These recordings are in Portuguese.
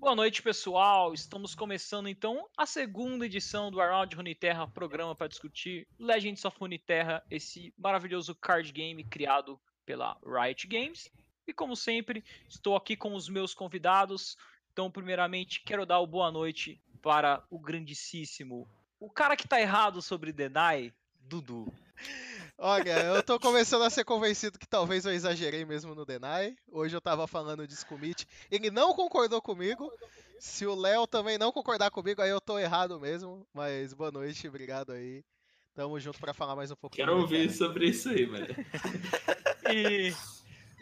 Boa noite, pessoal. Estamos começando então a segunda edição do Around Runeterra, programa para discutir Legends of Runeterra, esse maravilhoso card game criado pela Riot Games. E como sempre, estou aqui com os meus convidados. Então, primeiramente, quero dar o boa noite para o grandíssimo, o cara que tá errado sobre Denai, Dudu. Olha, eu tô começando a ser convencido que talvez eu exagerei mesmo no Deny. Hoje eu tava falando o Mitch. Ele não concordou comigo. Se o Léo também não concordar comigo, aí eu tô errado mesmo. Mas boa noite, obrigado aí. Tamo junto para falar mais um pouco. Quero ouvir sobre isso aí, velho. e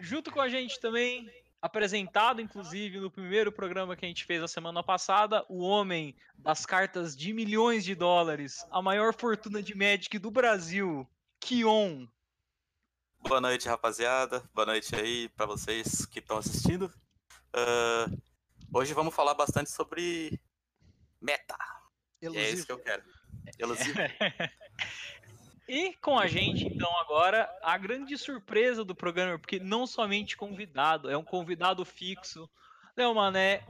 junto com a gente também, apresentado inclusive no primeiro programa que a gente fez a semana passada, o homem das cartas de milhões de dólares, a maior fortuna de Magic do Brasil, Kion. Boa noite, rapaziada. Boa noite aí para vocês que estão assistindo. Uh, hoje vamos falar bastante sobre meta. Elusivo. É isso que eu quero. Elusivo. e com a gente, então, agora, a grande surpresa do programa, porque não somente convidado, é um convidado fixo. Léo Mané,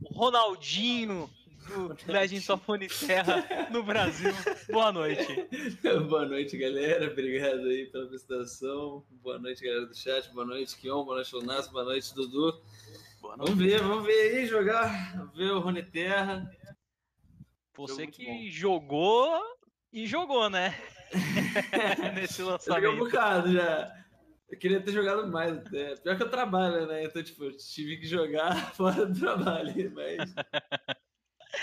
o Ronaldinho do Legends of Terra no Brasil. Boa noite. boa noite, galera. Obrigado aí pela apresentação. Boa noite, galera do chat. Boa noite, Kion. Boa noite, Lunas. Boa noite, Dudu. Boa noite. Vamos ver, vamos ver aí jogar. Ver o Rony Terra. Você que bom. jogou e jogou, né? Nesse lançamento. Eu um bocado já. Eu queria ter jogado mais até. Pior que eu trabalho, né? Então, tipo, tive que jogar fora do trabalho, mas.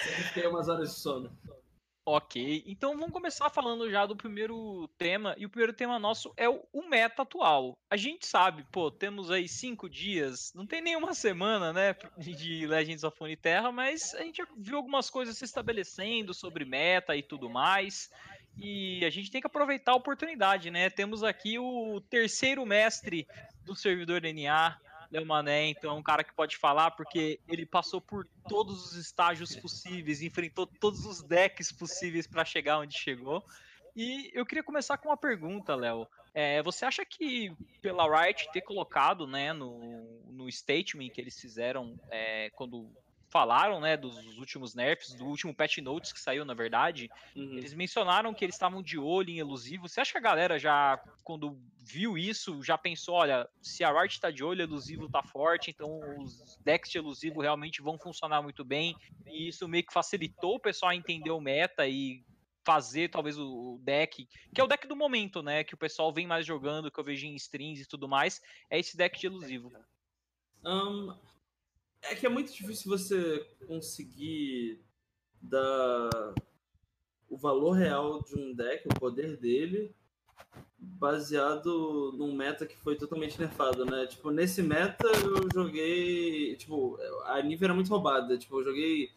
Sempre tem umas horas de sono. Ok, então vamos começar falando já do primeiro tema, e o primeiro tema nosso é o, meta atual. A gente sabe, pô, temos aí cinco dias, não tem nenhuma semana, né, de Legends of Terra, mas a gente viu algumas coisas se estabelecendo sobre meta e tudo mais, e a gente tem que aproveitar a oportunidade, né? Temos aqui o terceiro mestre do servidor NA, Léo Mané, então, é um cara que pode falar porque ele passou por todos os estágios possíveis, enfrentou todos os decks possíveis para chegar onde chegou. E eu queria começar com uma pergunta, Léo. É, você acha que pela Riot ter colocado né, no, no statement que eles fizeram é, quando falaram, né, dos últimos nerfs, do último patch notes que saiu, na verdade, uhum. eles mencionaram que eles estavam de olho em elusivo. Você acha que a galera já, quando viu isso, já pensou, olha, se a Riot tá de olho, elusivo tá forte, então os decks de elusivo realmente vão funcionar muito bem, e isso meio que facilitou o pessoal a entender o meta e fazer talvez o deck, que é o deck do momento, né, que o pessoal vem mais jogando, que eu vejo em streams e tudo mais, é esse deck de elusivo. Um, é que é muito difícil você conseguir dar o valor real de um deck, o poder dele, baseado num meta que foi totalmente nerfado, né? Tipo, nesse meta eu joguei. Tipo, a nível era muito roubada. Tipo, eu joguei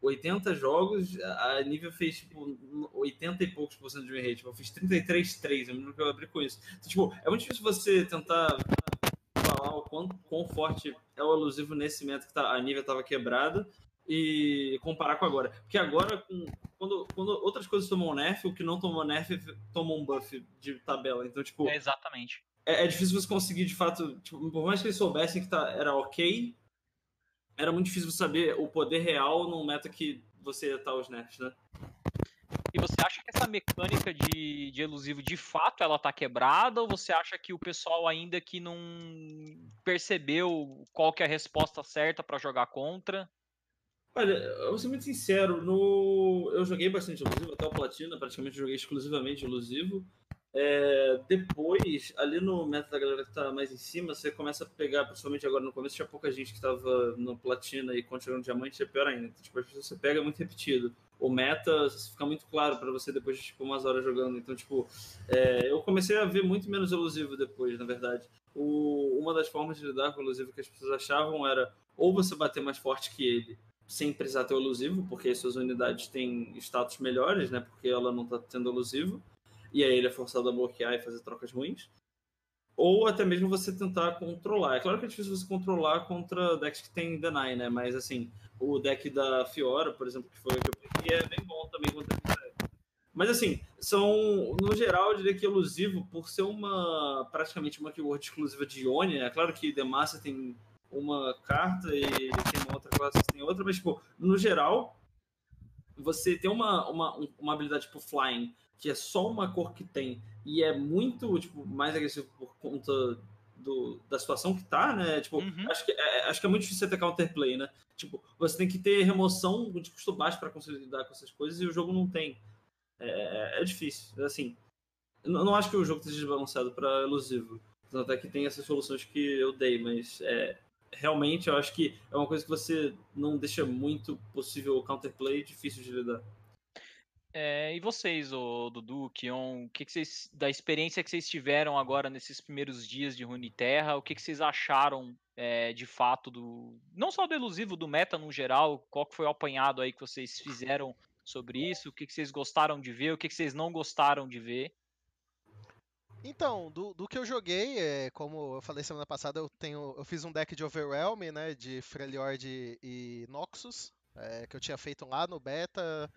80 jogos, a nível fez tipo 80 e poucos por cento de win rate. Tipo, eu fiz 33-3, eu lembro que eu abri com isso. Então, tipo, é muito difícil você tentar o quão, quão forte é o elusivo nesse momento que tá, a nível estava quebrada e comparar com agora. Porque agora, com, quando, quando outras coisas tomam nerf, o que não tomou nerf tomou um buff de tabela. Então, tipo. É exatamente. É, é, difícil você conseguir, de fato. Tipo, por mais que eles soubessem que tá, era ok, era muito difícil você saber o poder real num meta que você ia estar os nerfs, né? E você acha que essa mecânica de, de elusivo, de fato, ela tá quebrada? Ou você acha que o pessoal ainda que não percebeu qual que é a resposta certa para jogar contra? Olha, eu vou ser muito sincero, no... eu joguei bastante elusivo, até o Platina, praticamente joguei exclusivamente elusivo. É, depois, ali no meta da galera que tá mais em cima, você começa a pegar, principalmente agora no começo, tinha pouca gente que tava no platina e continuando no diamante, é pior ainda. Então, tipo, você pega muito repetido. O meta fica muito claro para você depois de tipo, umas horas jogando. Então, tipo, é, eu comecei a ver muito menos elusivo depois, na verdade. O, uma das formas de lidar com o elusivo que as pessoas achavam era ou você bater mais forte que ele, sem precisar ter o elusivo, porque suas unidades têm status melhores, né? Porque ela não tá tendo elusivo e aí ele é forçado a bloquear e fazer trocas ruins. Ou até mesmo você tentar controlar. É claro que é difícil você controlar contra decks que tem Deny, né? Mas assim, o deck da Fiora, por exemplo, que foi o que eu peguei, é bem bom também contra Mas assim, são, no geral, eu diria que elusivo, por ser uma praticamente uma keyword exclusiva de Ionia, é claro que Demacia tem uma carta e tem uma outra classe tem outra, mas, tipo, no geral, você tem uma, uma, uma habilidade tipo Flying, que é só uma cor que tem, e é muito, tipo, mais agressivo por conta do, da situação que tá, né? Tipo, uhum. acho, que é, acho que é muito difícil ter counterplay, né? Tipo, você tem que ter remoção de custo baixo para conseguir lidar com essas coisas e o jogo não tem. É, é difícil. Assim, não, não acho que o jogo esteja desbalanceado para elusivo. Até que tem essas soluções que eu dei, mas é, realmente eu acho que é uma coisa que você não deixa muito possível o counterplay difícil de lidar. É, e vocês, o Dudu, Kion, o que, que vocês, da experiência que vocês tiveram agora nesses primeiros dias de Runeterra, o que, que vocês acharam é, de fato do, não só do elusivo, do meta no geral, qual que foi o apanhado aí que vocês fizeram sobre isso, o que, que vocês gostaram de ver, o que, que vocês não gostaram de ver? Então, do, do que eu joguei, é, como eu falei semana passada, eu tenho, eu fiz um deck de Overwhelm, né, de Freljord e Noxus, é, que eu tinha feito lá no beta,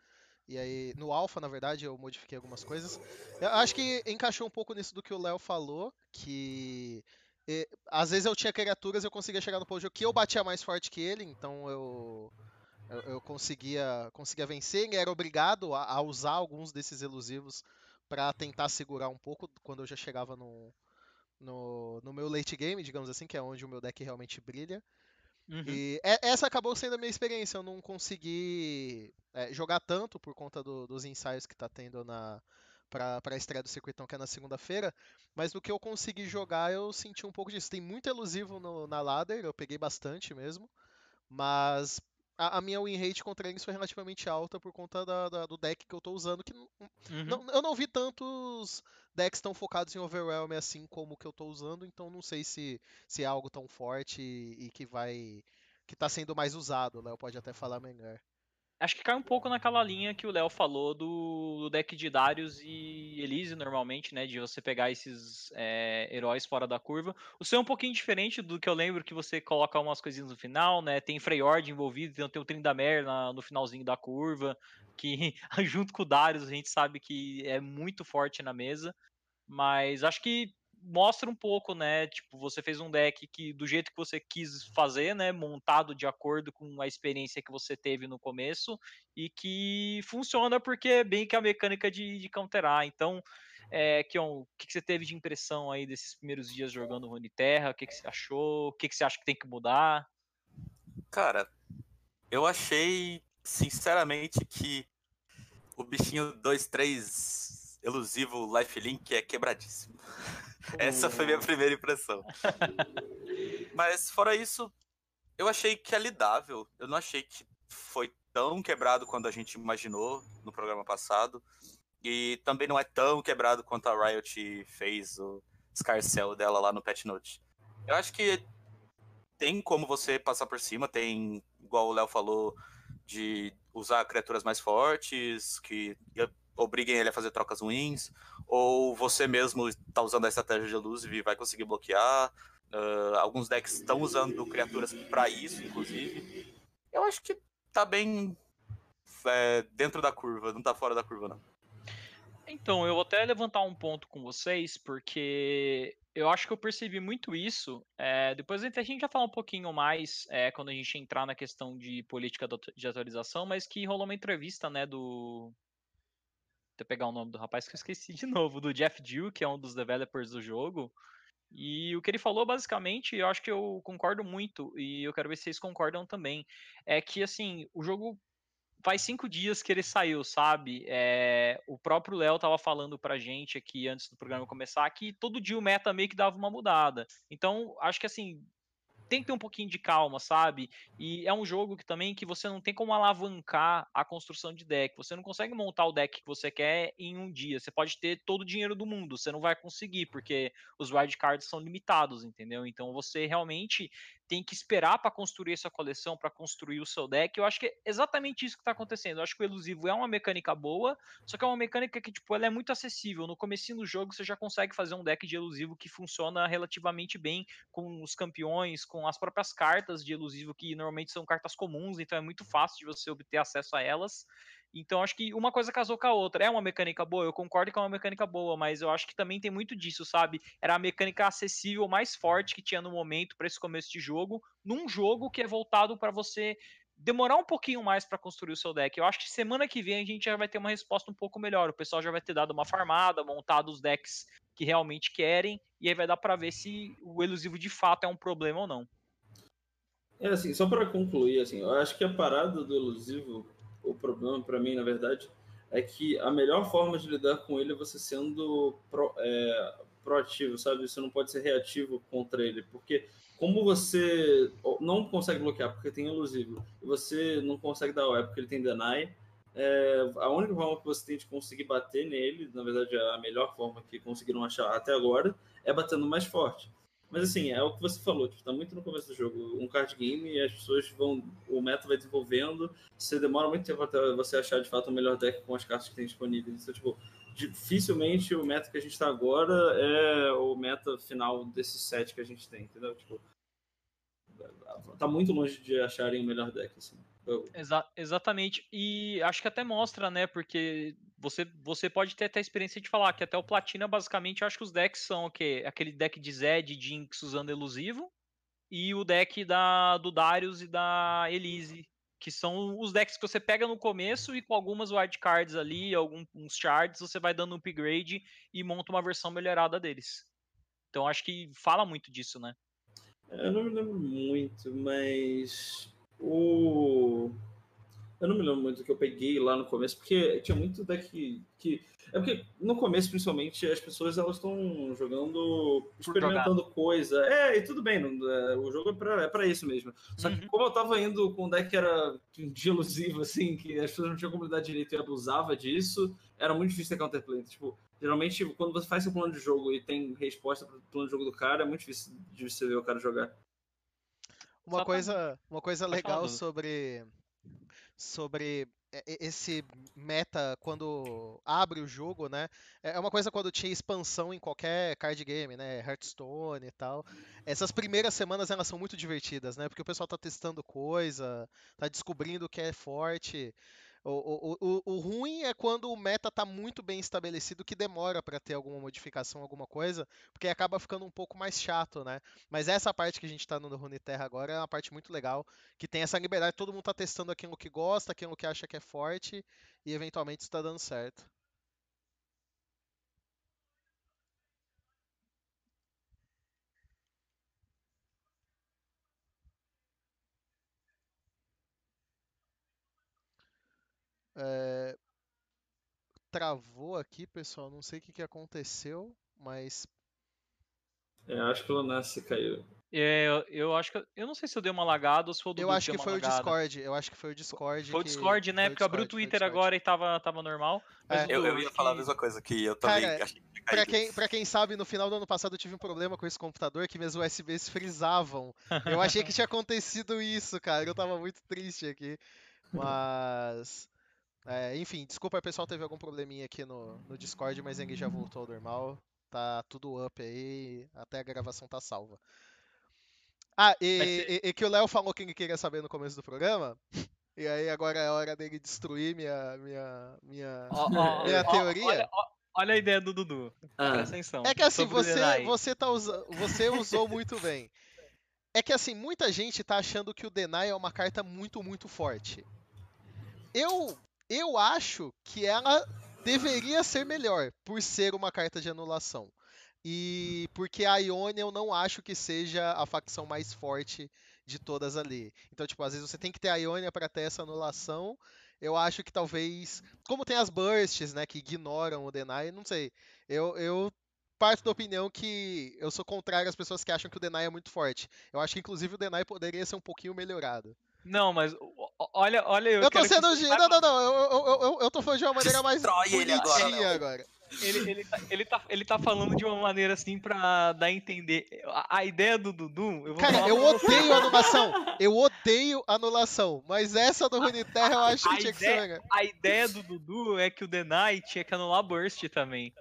e aí, no Alpha, na verdade, eu modifiquei algumas coisas. Eu acho que encaixou um pouco nisso do que o Léo falou, que e, às vezes eu tinha criaturas e eu conseguia chegar no Pojo que eu batia mais forte que ele, então eu eu, eu conseguia conseguia vencer, ele era obrigado a, a usar alguns desses elusivos para tentar segurar um pouco quando eu já chegava no, no, no meu late game, digamos assim, que é onde o meu deck realmente brilha. Uhum. E essa acabou sendo a minha experiência. Eu não consegui é, jogar tanto por conta do, dos ensaios que tá tendo na para a estreia do Circuitão, que é na segunda-feira. Mas do que eu consegui jogar, eu senti um pouco disso. Tem muito elusivo no, na ladder, eu peguei bastante mesmo. Mas a, a, minha win rate contra eles foi relativamente alta por conta da, da, do deck que eu tô usando. Que uhum. não, eu não vi tantos decks tão focados em Overwhelm assim como o que eu tô usando, então não sei se, se é algo tão forte e, e que vai. que tá sendo mais usado, Léo pode até falar melhor. Acho que cai um pouco naquela linha que o Léo falou do, do, deck de Darius e Elise, normalmente, né? De você pegar esses é, heróis fora da curva. O seu é um pouquinho diferente do que eu lembro que você coloca umas coisinhas no final, né? Tem Freyord envolvido, então tem o Trindamer na, no finalzinho da curva, que junto com o Darius a gente sabe que é muito forte na mesa. Mas acho que mostra um pouco, né? Tipo, você fez um deck que do jeito que você quis fazer, né? Montado de acordo com a experiência que você teve no começo e que funciona porque é bem que a mecânica de, de counterar. Então, é, Kion, o que, que, você teve de impressão aí desses primeiros dias jogando Terra? O que, que você achou? O que, que você acha que tem que mudar? Cara, eu achei, sinceramente, que o bichinho 2-3 elusivo Lifelink é quebradíssimo. Essa foi minha primeira impressão. Mas fora isso, eu achei que é lidável. Eu não achei que foi tão quebrado quanto a gente imaginou no programa passado. E também não é tão quebrado quanto a Riot fez o Scarcell dela lá no Pet Note. Eu acho que tem como você passar por cima, tem, igual o Léo falou, de usar criaturas mais fortes, que obriguem ele a fazer trocas ruins, ou você mesmo está usando a estratégia de luz e vai conseguir bloquear. Uh, alguns decks estão usando criaturas para isso, inclusive. Eu acho que tá bem é, dentro da curva, não tá fora da curva, não. Então, eu vou até levantar um ponto com vocês, porque eu acho que eu percebi muito isso. É, depois a gente já fala um pouquinho mais é, quando a gente entrar na questão de política de atualização, mas que rolou uma entrevista né, do, até pegar o nome do rapaz que eu esqueci de novo, do Jeff Dew, que é um dos developers do jogo. E o que ele falou, basicamente, eu acho que eu concordo muito, e eu quero ver se vocês concordam também, é que, assim, o jogo faz cinco dias que ele saiu, sabe? É, o próprio Léo tava falando pra gente aqui, antes do programa começar, que todo dia o meta meio que dava uma mudada. Então, acho que, assim, tem que ter um pouquinho de calma, sabe? E é um jogo que também que você não tem como alavancar a construção de deck. Você não consegue montar o deck que você quer em um dia. Você pode ter todo o dinheiro do mundo, você não vai conseguir, porque os wildcards são limitados, entendeu? Então você realmente tem que esperar para construir essa coleção, para construir o seu deck. Eu acho que é exatamente isso que está acontecendo. Eu acho que o elusivo é uma mecânica boa, só que é uma mecânica que tipo, ela é muito acessível. No começo do jogo você já consegue fazer um deck de elusivo que funciona relativamente bem com os campeões, com as próprias cartas de elusivo que normalmente são cartas comuns, então é muito fácil de você obter acesso a elas. Então acho que uma coisa casou com a outra. É uma mecânica boa, eu concordo que é uma mecânica boa, mas eu acho que também tem muito disso, sabe? Era a mecânica acessível mais forte que tinha no momento para esse começo de jogo, num jogo que é voltado para você demorar um pouquinho mais para construir o seu deck. Eu acho que semana que vem a gente já vai ter uma resposta um pouco melhor. O pessoal já vai ter dado uma farmada, montado os decks que realmente querem, e aí vai dar para ver se o elusivo de fato é um problema ou não. É assim, só para concluir, assim, eu acho que a parada do elusivo, o problema para mim, na verdade, é que a melhor forma de lidar com ele é você sendo pro, é, proativo, sabe? Você não pode ser reativo contra ele, porque como você não consegue bloquear porque tem elusivo, e você não consegue dar OE porque ele tem deny, é, a única forma que você tem de conseguir bater nele, na verdade a melhor forma que conseguiram achar até agora, é batendo mais forte. Mas assim, é o que você falou, tipo, tá muito no começo do jogo. Um card game e as pessoas vão. O meta vai desenvolvendo. Você demora muito tempo até você achar de fato o melhor deck com as cartas que tem disponíveis. Então, tipo, dificilmente o meta que a gente tá agora é o meta final desse set que a gente tem, entendeu? Tipo, tá muito longe de acharem o melhor deck, assim. Eu... Exa exatamente. E acho que até mostra, né? Porque você, você pode ter até a experiência de falar que até o Platina, basicamente, acho que os decks são o quê? Aquele deck de Zed Jinx usando elusivo. E o deck da, do Darius e da Elise. Que são os decks que você pega no começo e com algumas wildcards ali, alguns shards, você vai dando um upgrade e monta uma versão melhorada deles. Então acho que fala muito disso, né? Eu não me lembro muito, mas o eu não me lembro muito do que eu peguei lá no começo, porque tinha muito deck que. É porque no começo, principalmente, as pessoas elas estão jogando, experimentando coisa. É, e tudo bem, não, é, o jogo é pra, é pra isso mesmo. Só que uhum. como eu tava indo com um deck que era de elusivo, assim, que as pessoas não tinham comunidade direito e abusava disso, era muito difícil ter counterplay. Tipo, geralmente, quando você faz seu plano de jogo e tem resposta pro plano de jogo do cara, é muito difícil de você ver o cara jogar. Uma coisa, uma coisa legal sobre sobre esse meta quando abre o jogo, né? É, é uma coisa quando tinha expansão em qualquer card game, né? Hearthstone e tal. Essas primeiras semanas elas são muito divertidas, né? Porque o pessoal tá testando coisa, tá descobrindo o que é forte. O, o, o, o, ruim é quando o meta está muito bem estabelecido que demora para ter alguma modificação, alguma coisa, porque acaba ficando um pouco mais chato, né? Mas essa parte que a gente está no Runeterra agora é uma parte muito legal, que tem essa liberdade, todo mundo está testando aquilo que gosta, aquilo que acha que é forte, e eventualmente está dando certo. É... Travou aqui, pessoal. Não sei o que, que aconteceu, mas. É, acho que o Lunassi caiu. É, eu, eu, acho que. Eu não sei se eu dei uma lagada ou se foi o Dudu Eu acho que, foi lagada. o Discord. Eu acho que foi o Discord. Foi o Discord, né? Porque eu abri o Twitter agora e tava, tava normal. É. Eu, eu, ia falar a mesma coisa que eu também Cara, achei que pra quem, pra quem sabe, no final do ano passado eu tive um problema com esse computador que meus USBs frisavam. Eu achei que tinha acontecido isso, cara. Eu tava muito triste aqui. Mas. É, enfim, desculpa, pessoal, teve algum probleminha aqui no, no Discord, mas ele já voltou ao normal. Tá tudo up aí, até a gravação tá salva. Ah, e, e, e que o Léo falou que ele queria saber no começo do programa. E aí agora é hora dele destruir minha, minha, minha, oh, oh, minha oh, teoria. Olha, olha, a ideia do Dudu. Ah. Presta atenção. É que assim, você, você, tá usa, você usou muito bem. É que assim, muita gente tá achando que o Deny é uma carta muito, muito forte. Eu eu acho que ela deveria ser melhor, por ser uma carta de anulação. E porque a Ionia eu não acho que seja a facção mais forte de todas ali. Então, tipo, às vezes você tem que ter a Ionia para ter essa anulação. Eu acho que talvez. Como tem as bursts, né? Que ignoram o Deny, não sei. Eu, eu parto da opinião que eu sou contrário às pessoas que acham que o Deny é muito forte. Eu acho que inclusive o Deny poderia ser um pouquinho melhorado. Não, mas olha, olha eu. Eu tô sendo. Que... Não, não, não. Eu, eu, eu, eu tô falando de uma maneira mais bonitinha agora. agora. Ele, ele, tá, ele, tá, ele tá falando de uma maneira assim pra dar a entender. A, a ideia do Dudu. Eu Cara, eu odeio anulação. Eu odeio anulação. Mas essa do Runeterra eu acho a que tinha ideia, que ser. A ideia do Dudu é que o Deny tinha que anular Burst também.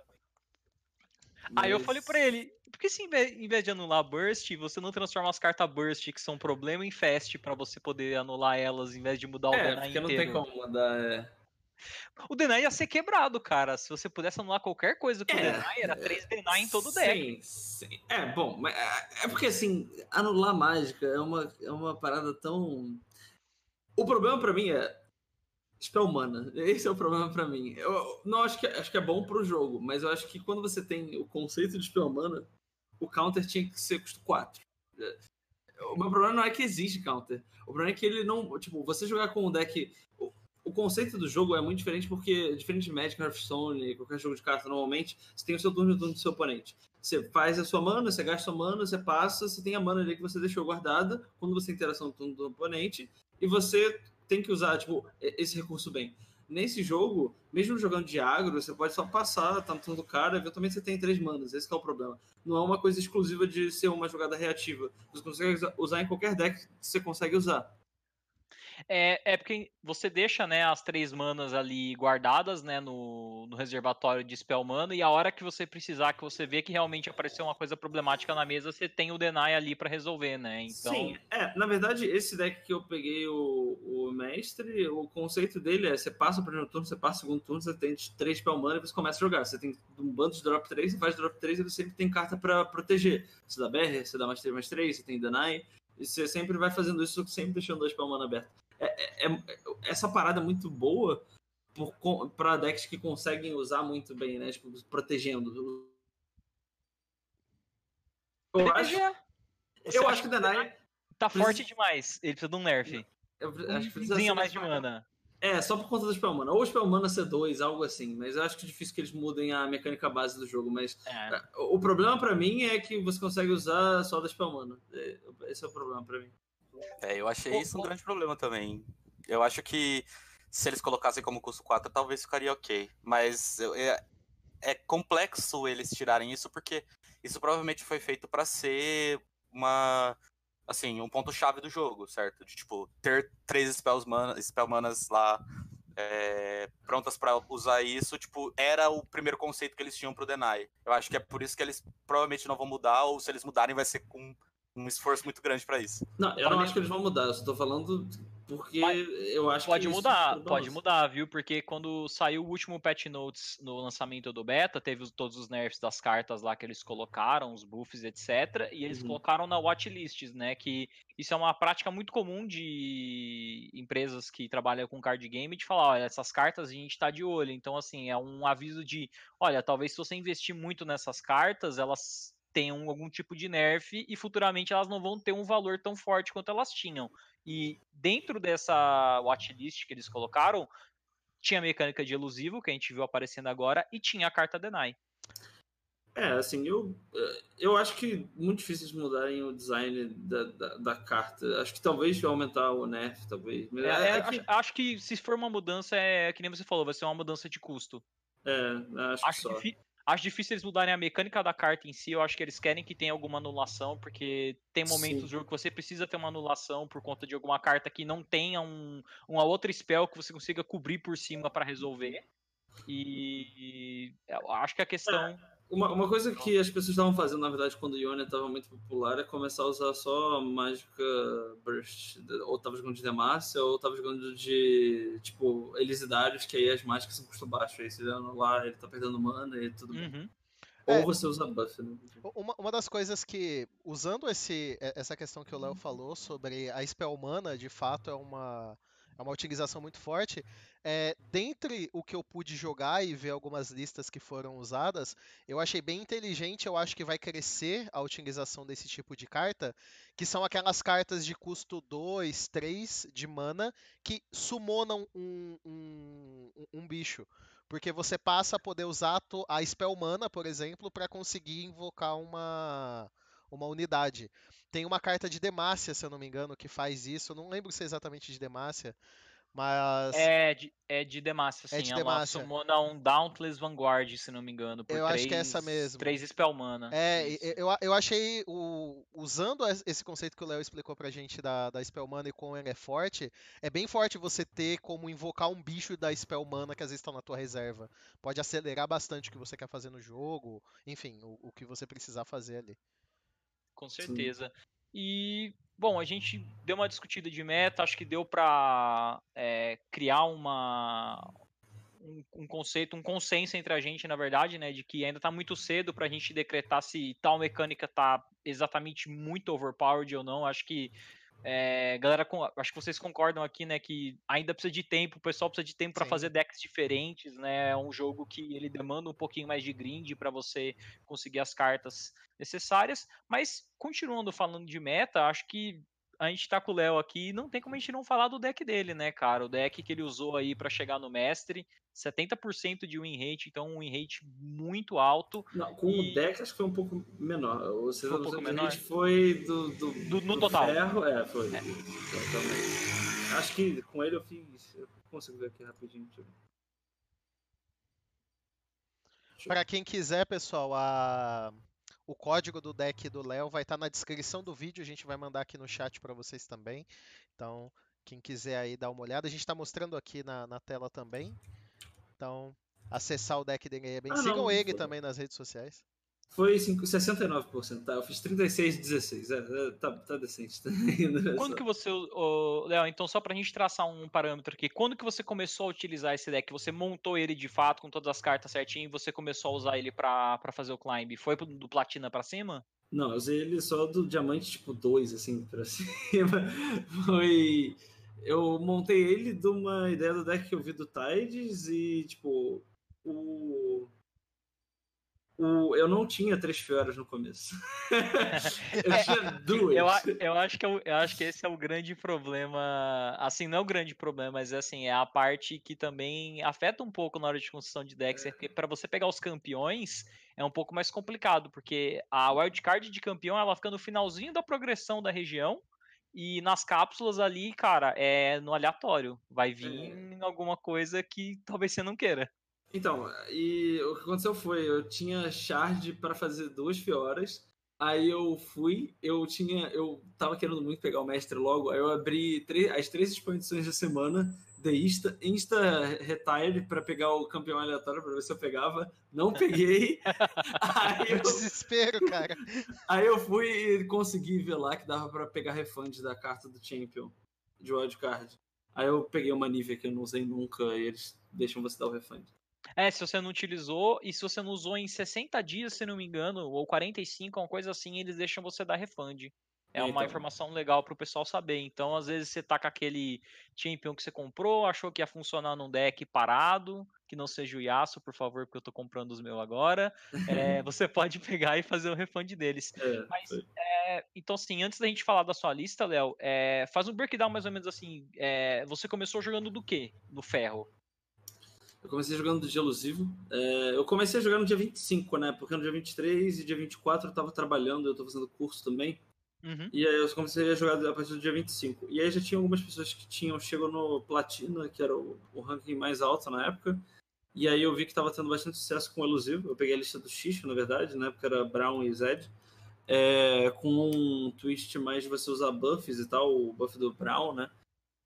Mas... Aí eu falei pra ele, por que se em vez de anular Burst, você não transforma as cartas Burst, que são problema, em Fast, para você poder anular elas, em vez de mudar o é, inteiro? É, porque não tem como mudar... É... O Deny ia ser quebrado, cara. Se você pudesse anular qualquer coisa com é, o Deny, era 3 Deny em todo o deck. Sim, sim. É, bom, mas é, é porque assim, anular mágica é uma, é uma parada tão. O problema para mim é. Spell mana. Esse é o problema para mim. Eu não acho que, acho que é bom pro jogo, mas eu acho que quando você tem o conceito de Spell mana, o counter tinha que ser custo 4. O meu problema não é que existe counter. O problema é que ele não. Tipo, você jogar com um deck o conceito do jogo é muito diferente porque, diferente de Magic, Hearthstone, qualquer jogo de carta, normalmente, você tem o seu turno e o turno do seu oponente. Você faz a sua mana, você gasta a sua mana, você passa, você tem a mana ali que você deixou guardada quando você interação no turno do oponente, e você tem que usar, tipo, esse recurso bem. Nesse jogo, mesmo jogando de agro, você pode só passar, tá no turno do cara, eventualmente você tem três manas, esse é o problema. Não é uma coisa exclusiva de ser uma jogada reativa. Você consegue usar em qualquer deck que você consegue usar. É, é porque você deixa, né, as três manas ali guardadas, né, no, no reservatório de spell mana, e a hora que você precisar, que você vê que realmente apareceu uma coisa problemática na mesa, você tem o deny ali para resolver, né? Então... Sim, é, na verdade, esse deck que eu peguei o, o mestre, o conceito dele é, você passa o primeiro turno, você passa o segundo turno, você tem três spell mana e você começa a jogar. Você tem um bando de drop 3, você faz drop 3 e você sempre tem carta para proteger. Você dá BR, você dá mais 3, mais 3, você tem deny, e você sempre vai fazendo isso, sempre deixando dois spell mana abertos. É, é, é, essa parada é muito boa para decks que conseguem usar muito bem, né? Tipo, protegendo. Eu acho, eu acho que o Denai. Tá forte demais. Ele precisa de um nerf. Eu, acho que precisa mais de mana. É, só por conta do Spell Mana. Ou Spell Mana C2, algo assim. Mas eu acho que é difícil que eles mudem a mecânica base do jogo. Mas é. o problema para mim é que você consegue usar só da Spell Mana. Esse é o problema para mim. É, eu achei isso um grande problema também. Eu acho que se eles colocassem como custo 4, talvez ficaria ok. Mas é, é complexo eles tirarem isso, porque isso provavelmente foi feito para ser uma. Assim, um ponto-chave do jogo, certo? De, tipo, ter três spells mana, spell manas lá é, prontas para usar isso, tipo, era o primeiro conceito que eles tinham pro Deny. Eu acho que é por isso que eles provavelmente não vão mudar, ou se eles mudarem vai ser com um esforço muito grande para isso. Não, eu não acho que eles vão mudar, eu só tô falando porque Mas eu acho pode que mudar, pode mudar, viu? Porque quando saiu o último patch notes no lançamento do beta, teve todos os nerfs das cartas lá que eles colocaram, os buffs, etc, e eles uhum. colocaram na watchlists, né, que isso é uma prática muito comum de empresas que trabalham com card game de falar, olha, essas cartas a gente tá de olho. Então assim, é um aviso de, olha, talvez se você investir muito nessas cartas, elas tenham algum tipo de nerf e futuramente elas não vão ter um valor tão forte quanto elas tinham. E dentro dessa watchlist que eles colocaram, tinha a mecânica de elusivo, que a gente viu aparecendo agora, e tinha a carta Deny. É, assim, eu, eu acho que muito difícil de mudarem o design da, da, da, carta. Acho que talvez aumentar o nerf, talvez. É, é, é que... Acho, acho, que se for uma mudança, é que nem você falou, vai ser uma mudança de custo. É, acho, acho que só. Acho difícil eles mudarem a mecânica da carta em si. Eu acho que eles querem que tenha alguma anulação, porque tem momentos Sim. do jogo que você precisa ter uma anulação por conta de alguma carta que não tenha um, uma outra spell que você consiga cobrir por cima para resolver. E, eu acho que a questão. É uma, uma coisa que as pessoas estavam fazendo, na verdade, quando o Ionia estava muito popular, é começar a usar só mágica burst. Ou tava jogando de Demacia, ou tava jogando de, tipo, Elisidários, que aí as mágicas são custo baixo. Aí se lá, ele tá perdendo mana e tudo uhum. bem. Ou é, você usa buff, né? Uma, uma das coisas que, usando esse, essa questão que o Léo falou sobre a Spell Mana, de fato é uma é uma utilização muito forte. É, dentre o que eu pude jogar e ver algumas listas que foram usadas, eu achei bem inteligente. Eu acho que vai crescer a utilização desse tipo de carta, que são aquelas cartas de custo 2, 3 de mana que summonam um, um, um bicho. Porque você passa a poder usar a Spell Mana, por exemplo, para conseguir invocar uma, uma unidade. Tem uma carta de Demacia, se eu não me engano, que faz isso. Eu não lembro se é exatamente de Demacia, mas. É de, é de Demacia, sim. É de Demacia. Ela summona um Dauntless Vanguard, se não me engano. Eu três, acho que é essa mesmo. Três Spell Mana. É, eu, eu achei, o, usando esse conceito que o Léo explicou pra gente da, da Spell Mana e como ele é forte, é bem forte você ter como invocar um bicho da Spell Mana que às vezes está na tua reserva. Pode acelerar bastante o que você quer fazer no jogo, enfim, o, o que você precisar fazer ali. Com certeza. Sim. E, bom, a gente deu uma discutida de meta, acho que deu para é, criar uma, um, um, conceito, um consenso entre a gente, na verdade, né, de que ainda está muito cedo para a gente decretar se tal mecânica está exatamente muito overpowered ou não. Acho que é, galera, acho que vocês concordam aqui, né, que ainda precisa de tempo, o pessoal precisa de tempo para fazer decks diferentes, né? É um jogo que ele demanda um pouquinho mais de grind para você conseguir as cartas necessárias, mas continuando falando de meta, acho que a gente tá com o Léo aqui, não tem como a gente não falar do deck dele, né, cara? O deck que ele usou aí para chegar no mestre, 70% de win rate, então um win rate muito alto. Não, com e... o deck acho que foi um pouco menor. Ou seja, foi um pouco menor. foi do, do, do no do total. Ferro, é, foi. É. Acho que com ele eu fiz. Eu consigo ver aqui rapidinho. Para quem quiser, pessoal, a o código do deck do Léo vai estar tá na descrição do vídeo, a gente vai mandar aqui no chat para vocês também. Então, quem quiser aí dar uma olhada, a gente está mostrando aqui na, na, tela também. Então, acessar o deck dele é bem. Ah, Sigam não, ele também nas redes sociais. Foi 5, 69%, tá? Eu fiz 36 16. É, é, tá, tá decente. Tá quando que você. Oh, Léo, então só pra gente traçar um parâmetro aqui. Quando que você começou a utilizar esse deck? Você montou ele de fato com todas as cartas certinho e você começou a usar ele pra, pra fazer o climb? Foi do platina pra cima? Não, eu usei ele só do diamante tipo 2, assim, pra cima. Foi. Eu montei ele de uma ideia do deck que eu vi do Tides e, tipo, o o, eu não tinha três fioras no começo. eu tinha duas. Eu, eu, acho que eu, eu, acho que esse é o grande problema. Assim, não é o grande problema, mas assim, é a parte que também afeta um pouco na hora de construção de decks. É. Porque para você pegar os campeões é um pouco mais complicado, porque a wildcard de campeão ela fica no finalzinho da progressão da região. E nas cápsulas ali, cara, é no aleatório. Vai vir é. alguma coisa que talvez você não queira. Então, e o que aconteceu foi, eu tinha shard para fazer duas fioras. Aí eu fui, eu tinha, eu tava querendo muito pegar o mestre logo, aí eu abri as três exposições da semana, de Insta, Insta Retire para pegar o campeão aleatório para ver se eu pegava. Não peguei. aí eu, Desespero, cara. Aí eu fui e consegui ver lá que dava para pegar refund da carta do Champion de wildcard. Aí eu peguei uma Nivea que eu não usei nunca e eles deixam você dar o refund. É, se você não utilizou e se você não usou em 60 dias, se não me engano, ou 45, uma coisa assim, eles deixam você dar refund. É uma então. informação legal para o pessoal saber. Então, às vezes, você tá com aquele champion que você comprou, achou que ia funcionar num deck parado, que não seja o Yasuo, por favor, porque eu tô comprando os meus agora. É, você pode pegar e fazer o refund deles. É, Mas, é, então, assim, antes da gente falar da sua lista, Léo, é, faz um breakdown mais ou menos assim. É, você começou jogando do quê? No ferro? Eu comecei jogando do dia elusivo. É, eu comecei a jogar no dia 25, né? Porque no dia 23 e dia 24 eu tava trabalhando, eu tô fazendo curso também. Uhum. E aí eu comecei a jogar a partir do dia 25. E aí já tinha algumas pessoas que tinham chegado no Platina, que era o, o, ranking mais alto na época. E aí eu vi que tava tendo bastante sucesso com o elusivo. Eu peguei a lista do X, na verdade, na época era Brown e Zed. É, com um twist mais de você usar buffs e tal, o buff do Brown, né?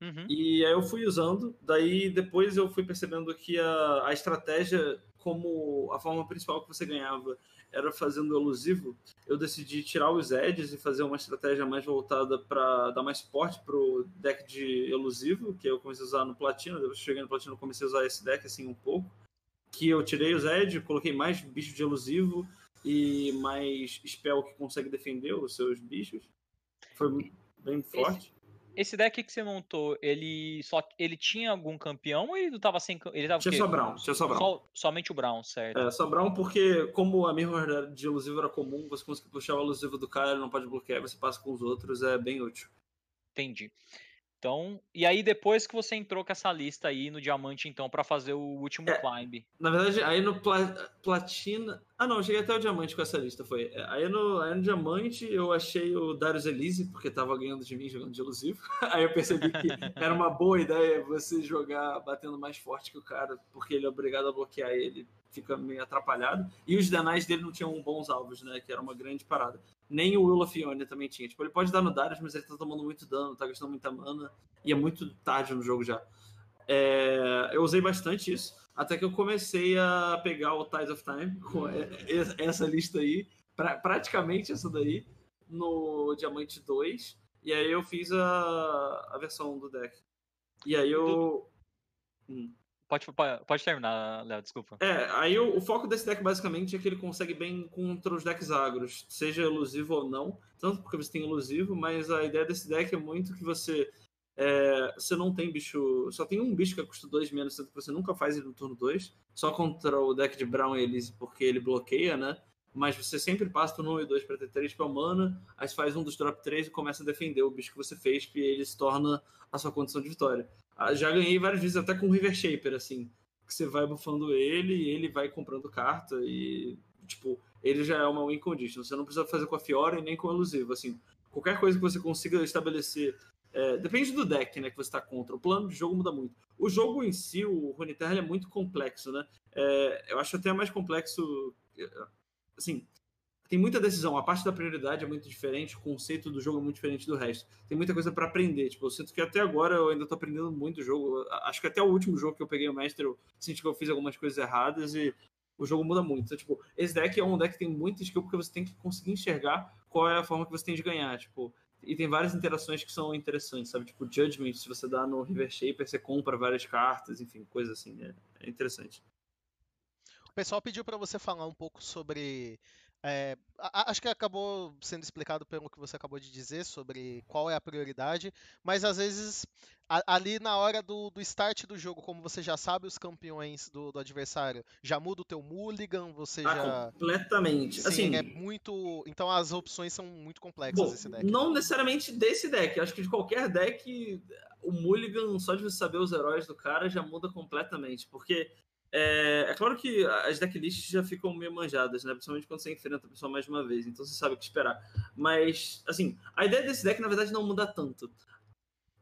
Uhum. E aí eu fui usando, daí depois eu fui percebendo que a, a estratégia, como a forma principal que você ganhava era fazendo elusivo, eu decidi tirar os edges e fazer uma estratégia mais voltada para dar mais suporte pro deck de elusivo, que eu comecei a usar no Platina, depois que cheguei no Platina eu comecei a usar esse deck assim um pouco, que eu tirei os edges, coloquei mais bicho de elusivo e mais spell que consegue defender os seus bichos. Foi bem forte. Esse deck que você montou, ele só ele tinha algum campeão ou ele tava sem ele tava Tinha só Brown, tinha só Brown. Só, somente o Brown, certo? É, só Brown porque como a mirror de elusivo era comum, você consegue puxar o elusivo do cara, ele não pode bloquear, você passa com os outros, é bem útil. Entendi. Então, e aí depois que você entrou com essa lista aí no diamante, então, para fazer o último é, climb. Na verdade, aí no pla platina. Ah, não, cheguei até o diamante com essa lista, foi. É, aí no, aí no diamante eu achei o Darius Elise, porque tava ganhando de mim jogando de elusivo. aí eu percebi que era uma boa ideia você jogar batendo mais forte que o cara, porque ele é obrigado a bloquear ele, fica meio atrapalhado. E os danais dele não tinham bons alvos, né? Que era uma grande parada nem o Will of Ione também tinha. Tipo, ele pode dar no Darius, mas ele tá tomando muito dano, tá gastando muita mana, e é muito tarde no jogo já. É, eu usei bastante isso, até que eu comecei a pegar o Tides of Time, com essa lista aí, pra, praticamente essa daí, no Diamante 2, e aí eu fiz a, a versão do deck. E aí eu... Hum. Pode, pode terminar, Léo, desculpa. É, aí o, o, foco desse deck basicamente é que ele consegue bem contra os decks agros, seja elusivo ou não, tanto porque você tem elusivo, mas a ideia desse deck é muito que você é, você não tem bicho. Só tem um bicho que custa 2 menos, tanto que você nunca faz ele no turno 2. Só contra o deck de Brown e Elise, porque ele bloqueia, né? Mas você sempre passa turno 1 e 2 para ter 3 para mana, aí você faz um dos drop 3 e começa a defender o bicho que você fez, que ele se torna a sua condição de vitória. Ah, já ganhei várias vezes até com o River Shaper, assim. Que você vai bufando ele e ele vai comprando carta e, tipo, ele já é uma win condition. Você não precisa fazer com a Fiora e nem com o elusivo, assim. Qualquer coisa que você consiga estabelecer é, depende do deck né, que você está contra. O plano de jogo muda muito. O jogo em si, o Runeterra, é muito complexo, né? É, eu acho até mais complexo. Assim, tem muita decisão. A parte da prioridade é muito diferente, o conceito do jogo é muito diferente do resto. Tem muita coisa para aprender. Tipo, eu sinto que até agora eu ainda estou aprendendo muito o jogo. Acho que até o último jogo que eu peguei o mestre, eu senti que eu fiz algumas coisas erradas e o jogo muda muito. Então, tipo, esse deck é um deck que tem muita skill porque você tem que conseguir enxergar qual é a forma que você tem de ganhar. Tipo, e tem várias interações que são interessantes, sabe? Tipo, Judgment, se você dá no River Shaper, você compra várias cartas, enfim, coisa assim. É, é interessante. O pessoal pediu para você falar um pouco sobre é, acho que acabou sendo explicado pelo que você acabou de dizer sobre qual é a prioridade, mas às vezes ali na hora do, do, start do jogo, como você já sabe os campeões do, do adversário, já muda o teu mulligan, você ah, já completamente. Sim, assim, é muito. Então as opções são muito complexas bom, desse deck. Não necessariamente desse deck, acho que de qualquer deck o mulligan só de você saber os heróis do cara já muda completamente, porque é, é, claro que as decklists já ficam meio manjadas, né? Principalmente quando você enfrenta a pessoa mais uma vez, então você sabe o que esperar. Mas, assim, a ideia desse deck, na verdade, não muda tanto.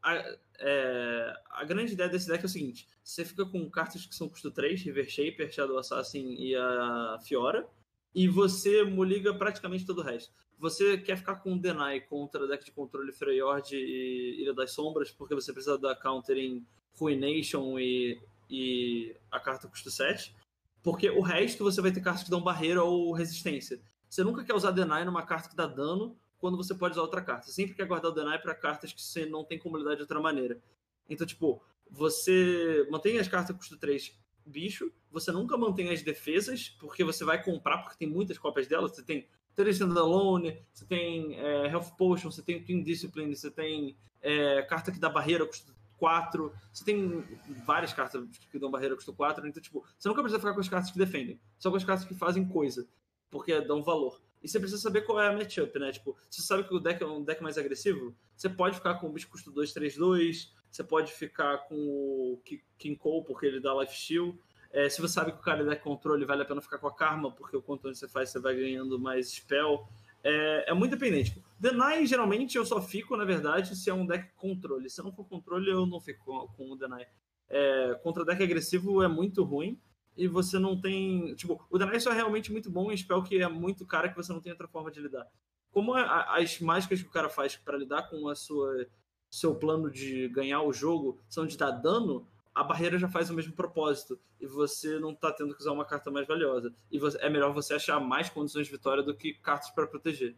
A, é, a grande ideia desse deck é o seguinte: você fica com cartas que são custo 3, River Shaper, Shadow Assassin e a Fiora, e você moliga praticamente todo o resto. Você quer ficar com Deny contra deck de controle Freyord e Ilha das Sombras, porque você precisa dar counter em Ruination e e a carta custa 7. Porque o resto você vai ter cartas que dão barreira ou resistência. Você nunca quer usar Deny numa carta que dá dano quando você pode usar outra carta. Você sempre quer guardar o Deny para cartas que você não tem como lidar de outra maneira. Então, tipo, você mantém as cartas custo 3 bicho, você nunca mantém as defesas, porque você vai comprar, porque tem muitas cópias delas. Você tem Trace Alone, você tem é, Health Potion, você tem Twin Discipline, você tem é, carta que dá barreira, custa 4. Você tem várias cartas que dão barreira custo 4. Então, tipo, você nunca precisa ficar com as cartas que defendem. Só com as cartas que fazem coisa. Porque dão valor. E você precisa saber qual é a matchup, né? Tipo, você sabe que o deck é um deck mais agressivo? Você pode ficar com o bicho custo 2, 3, 2. Você pode ficar com o King Cole, porque ele dá life steal. É, se você sabe que o cara é deck controle, vale a pena ficar com a Karma, porque o quanto você faz, você vai ganhando mais spell é, é muito dependente. Deny, geralmente, eu só fico, na verdade, se é um deck controle. Se não for controle, eu não fico com, o Deny. É, contra deck agressivo é muito ruim. E você não tem. Tipo, o Deny só é realmente muito bom em spell que é muito cara que você não tem outra forma de lidar. Como a, as mágicas que o cara faz para lidar com a sua seu plano de ganhar o jogo são de dar dano, a barreira já faz o mesmo propósito e você não está tendo que usar uma carta mais valiosa. E você, é melhor você achar mais condições de vitória do que cartas para proteger.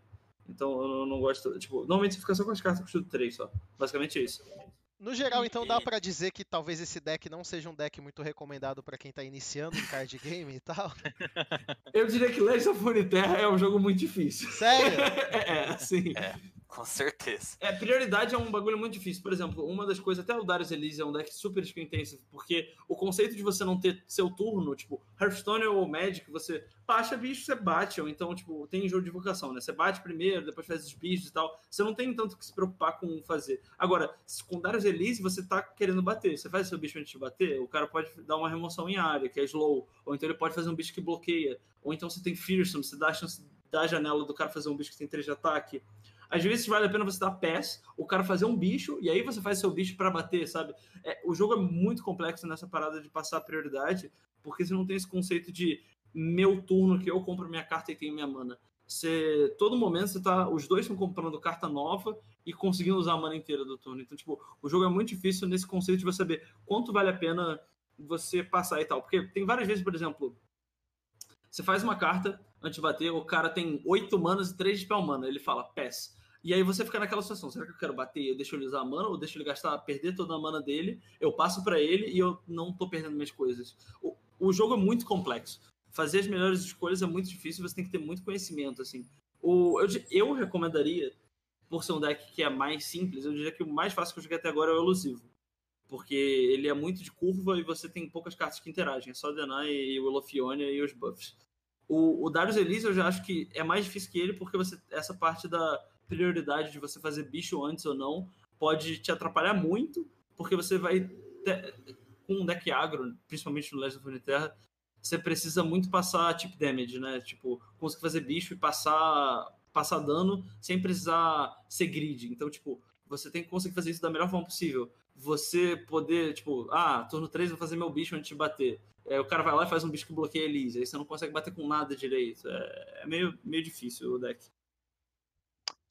Então eu não gosto. Tipo, normalmente você fica só com as cartas custo 3 só. Basicamente é isso. No geral, então, dá para dizer que talvez esse deck não seja um deck muito recomendado para quem tá iniciando em card game e tal? Eu diria que Legends of Runeterra é um jogo muito difícil. Sério? é, sim. É. Com certeza. É, prioridade é um bagulho muito difícil. Por exemplo, uma das coisas, até o Darius Elise é um deck super skill intensive, porque o conceito de você não ter seu turno, tipo, Hearthstone ou Magic, você baixa bicho, você bate, ou então, tipo, tem jogo de vocação, né? Você bate primeiro, depois faz os bichos e tal. Você não tem tanto que se preocupar com fazer. Agora, com Darius Elise, você tá querendo bater. Você faz seu bicho antes de bater, o cara pode dar uma remoção em área, que é slow, ou então ele pode fazer um bicho que bloqueia, ou então você tem Fearsome, você dá a chance da janela do cara fazer um bicho que tem 3 de ataque. Às vezes vale a pena você dar pés, o cara fazer um bicho, e aí você faz seu bicho para bater, sabe? É, o jogo é muito complexo nessa parada de passar prioridade, porque você não tem esse conceito de meu turno que eu compro minha carta e tenho minha mana. Você, todo momento você tá, os dois estão comprando carta nova e conseguindo usar a mana inteira do turno. Então, tipo, o jogo é muito difícil nesse conceito de você saber quanto vale a pena você passar e tal. Porque tem várias vezes, por exemplo, você faz uma carta antes de bater, o cara tem oito manas e três de spell mana. Ele fala, pass. E aí você fica naquela situação, será que eu quero bater? Eu deixo ele usar a mana ou deixo ele gastar, perder toda a mana dele, eu passo para ele e eu não tô perdendo minhas coisas. O, o jogo é muito complexo. Fazer as melhores escolhas é muito difícil, você tem que ter muito conhecimento, assim. O, eu, eu recomendaria, por ser um deck que é mais simples, eu diria que o mais fácil que eu joguei até agora é o elusivo. Porque ele é muito de curva e você tem poucas cartas que interagem. É só Denai e o Elofionia e os buffs. O, o Darius Elise eu já acho que é mais difícil que ele, porque você essa parte da prioridade de você fazer bicho antes ou não pode te atrapalhar muito, porque você vai ter, com um deck agro, principalmente no Legend of Terra, você precisa muito passar tip damage, né? Tipo, conseguir fazer bicho e passar passar dano sem precisar ser grid. Então, tipo, você tem que conseguir fazer isso da melhor forma possível. Você poder, tipo, ah, turno 3 vou fazer meu bicho antes de bater. É, o cara vai lá e faz um bicho que bloqueia Elise. Aí você não consegue bater com nada direito. É, é meio, meio difícil o deck.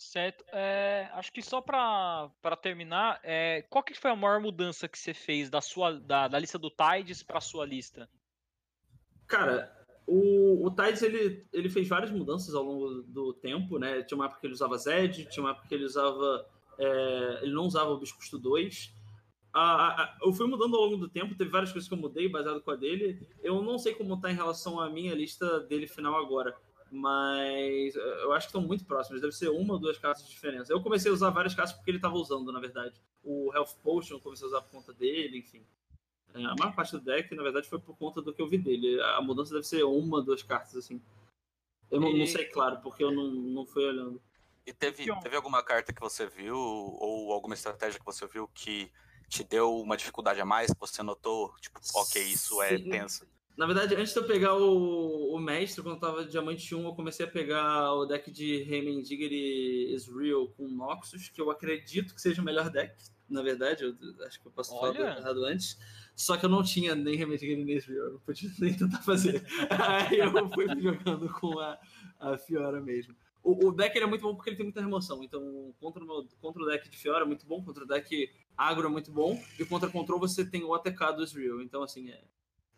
Certo. É, acho que só para terminar, é, qual que foi a maior mudança que você fez da sua da, da lista do Tides para sua lista? Cara, o, o Tides ele, ele fez várias mudanças ao longo do tempo, né? Tinha uma época que ele usava Zed, tinha uma época que ele usava. É, ele não usava o Bicho Custo 2. A, a, eu fui mudando ao longo do tempo, teve várias coisas que eu mudei baseado com a dele. Eu não sei como tá em relação à minha lista dele final agora mas eh, eu acho que estão muito próximos. Deve ser uma ou duas cartas de diferença. Eu comecei a usar várias cartas porque ele estava usando, na verdade. O Health Potion eu comecei a usar por conta dele, enfim. É, a maior parte do deck, na verdade, foi por conta do que eu vi dele. A mudança deve ser uma, duas cartas, assim. Eu não, e... não sei, claro, porque eu não, não fui olhando. E teve, teve alguma carta que você viu, ou alguma estratégia que você viu que te deu uma dificuldade a mais, que você notou, tipo, ok, isso é tenso? Na verdade, antes de eu pegar o, o mestre, quando eu tava Diamante 1, eu comecei a pegar o deck de Heimendigger e Israel com Noxus, que eu acredito que seja o melhor deck, na verdade. Eu acho que eu posso Olha. falar errado antes. Só que eu não tinha nem Heimendigger nem Israel, eu não podia nem tentar fazer. Aí eu fui jogando com a, a Fiora mesmo. O, o deck é muito bom porque ele tem muita remoção. Então, contra o, contra o deck de Fiora é muito bom, contra o deck agro é muito bom, e contra control você tem o ATK do Israel. Então, assim, é,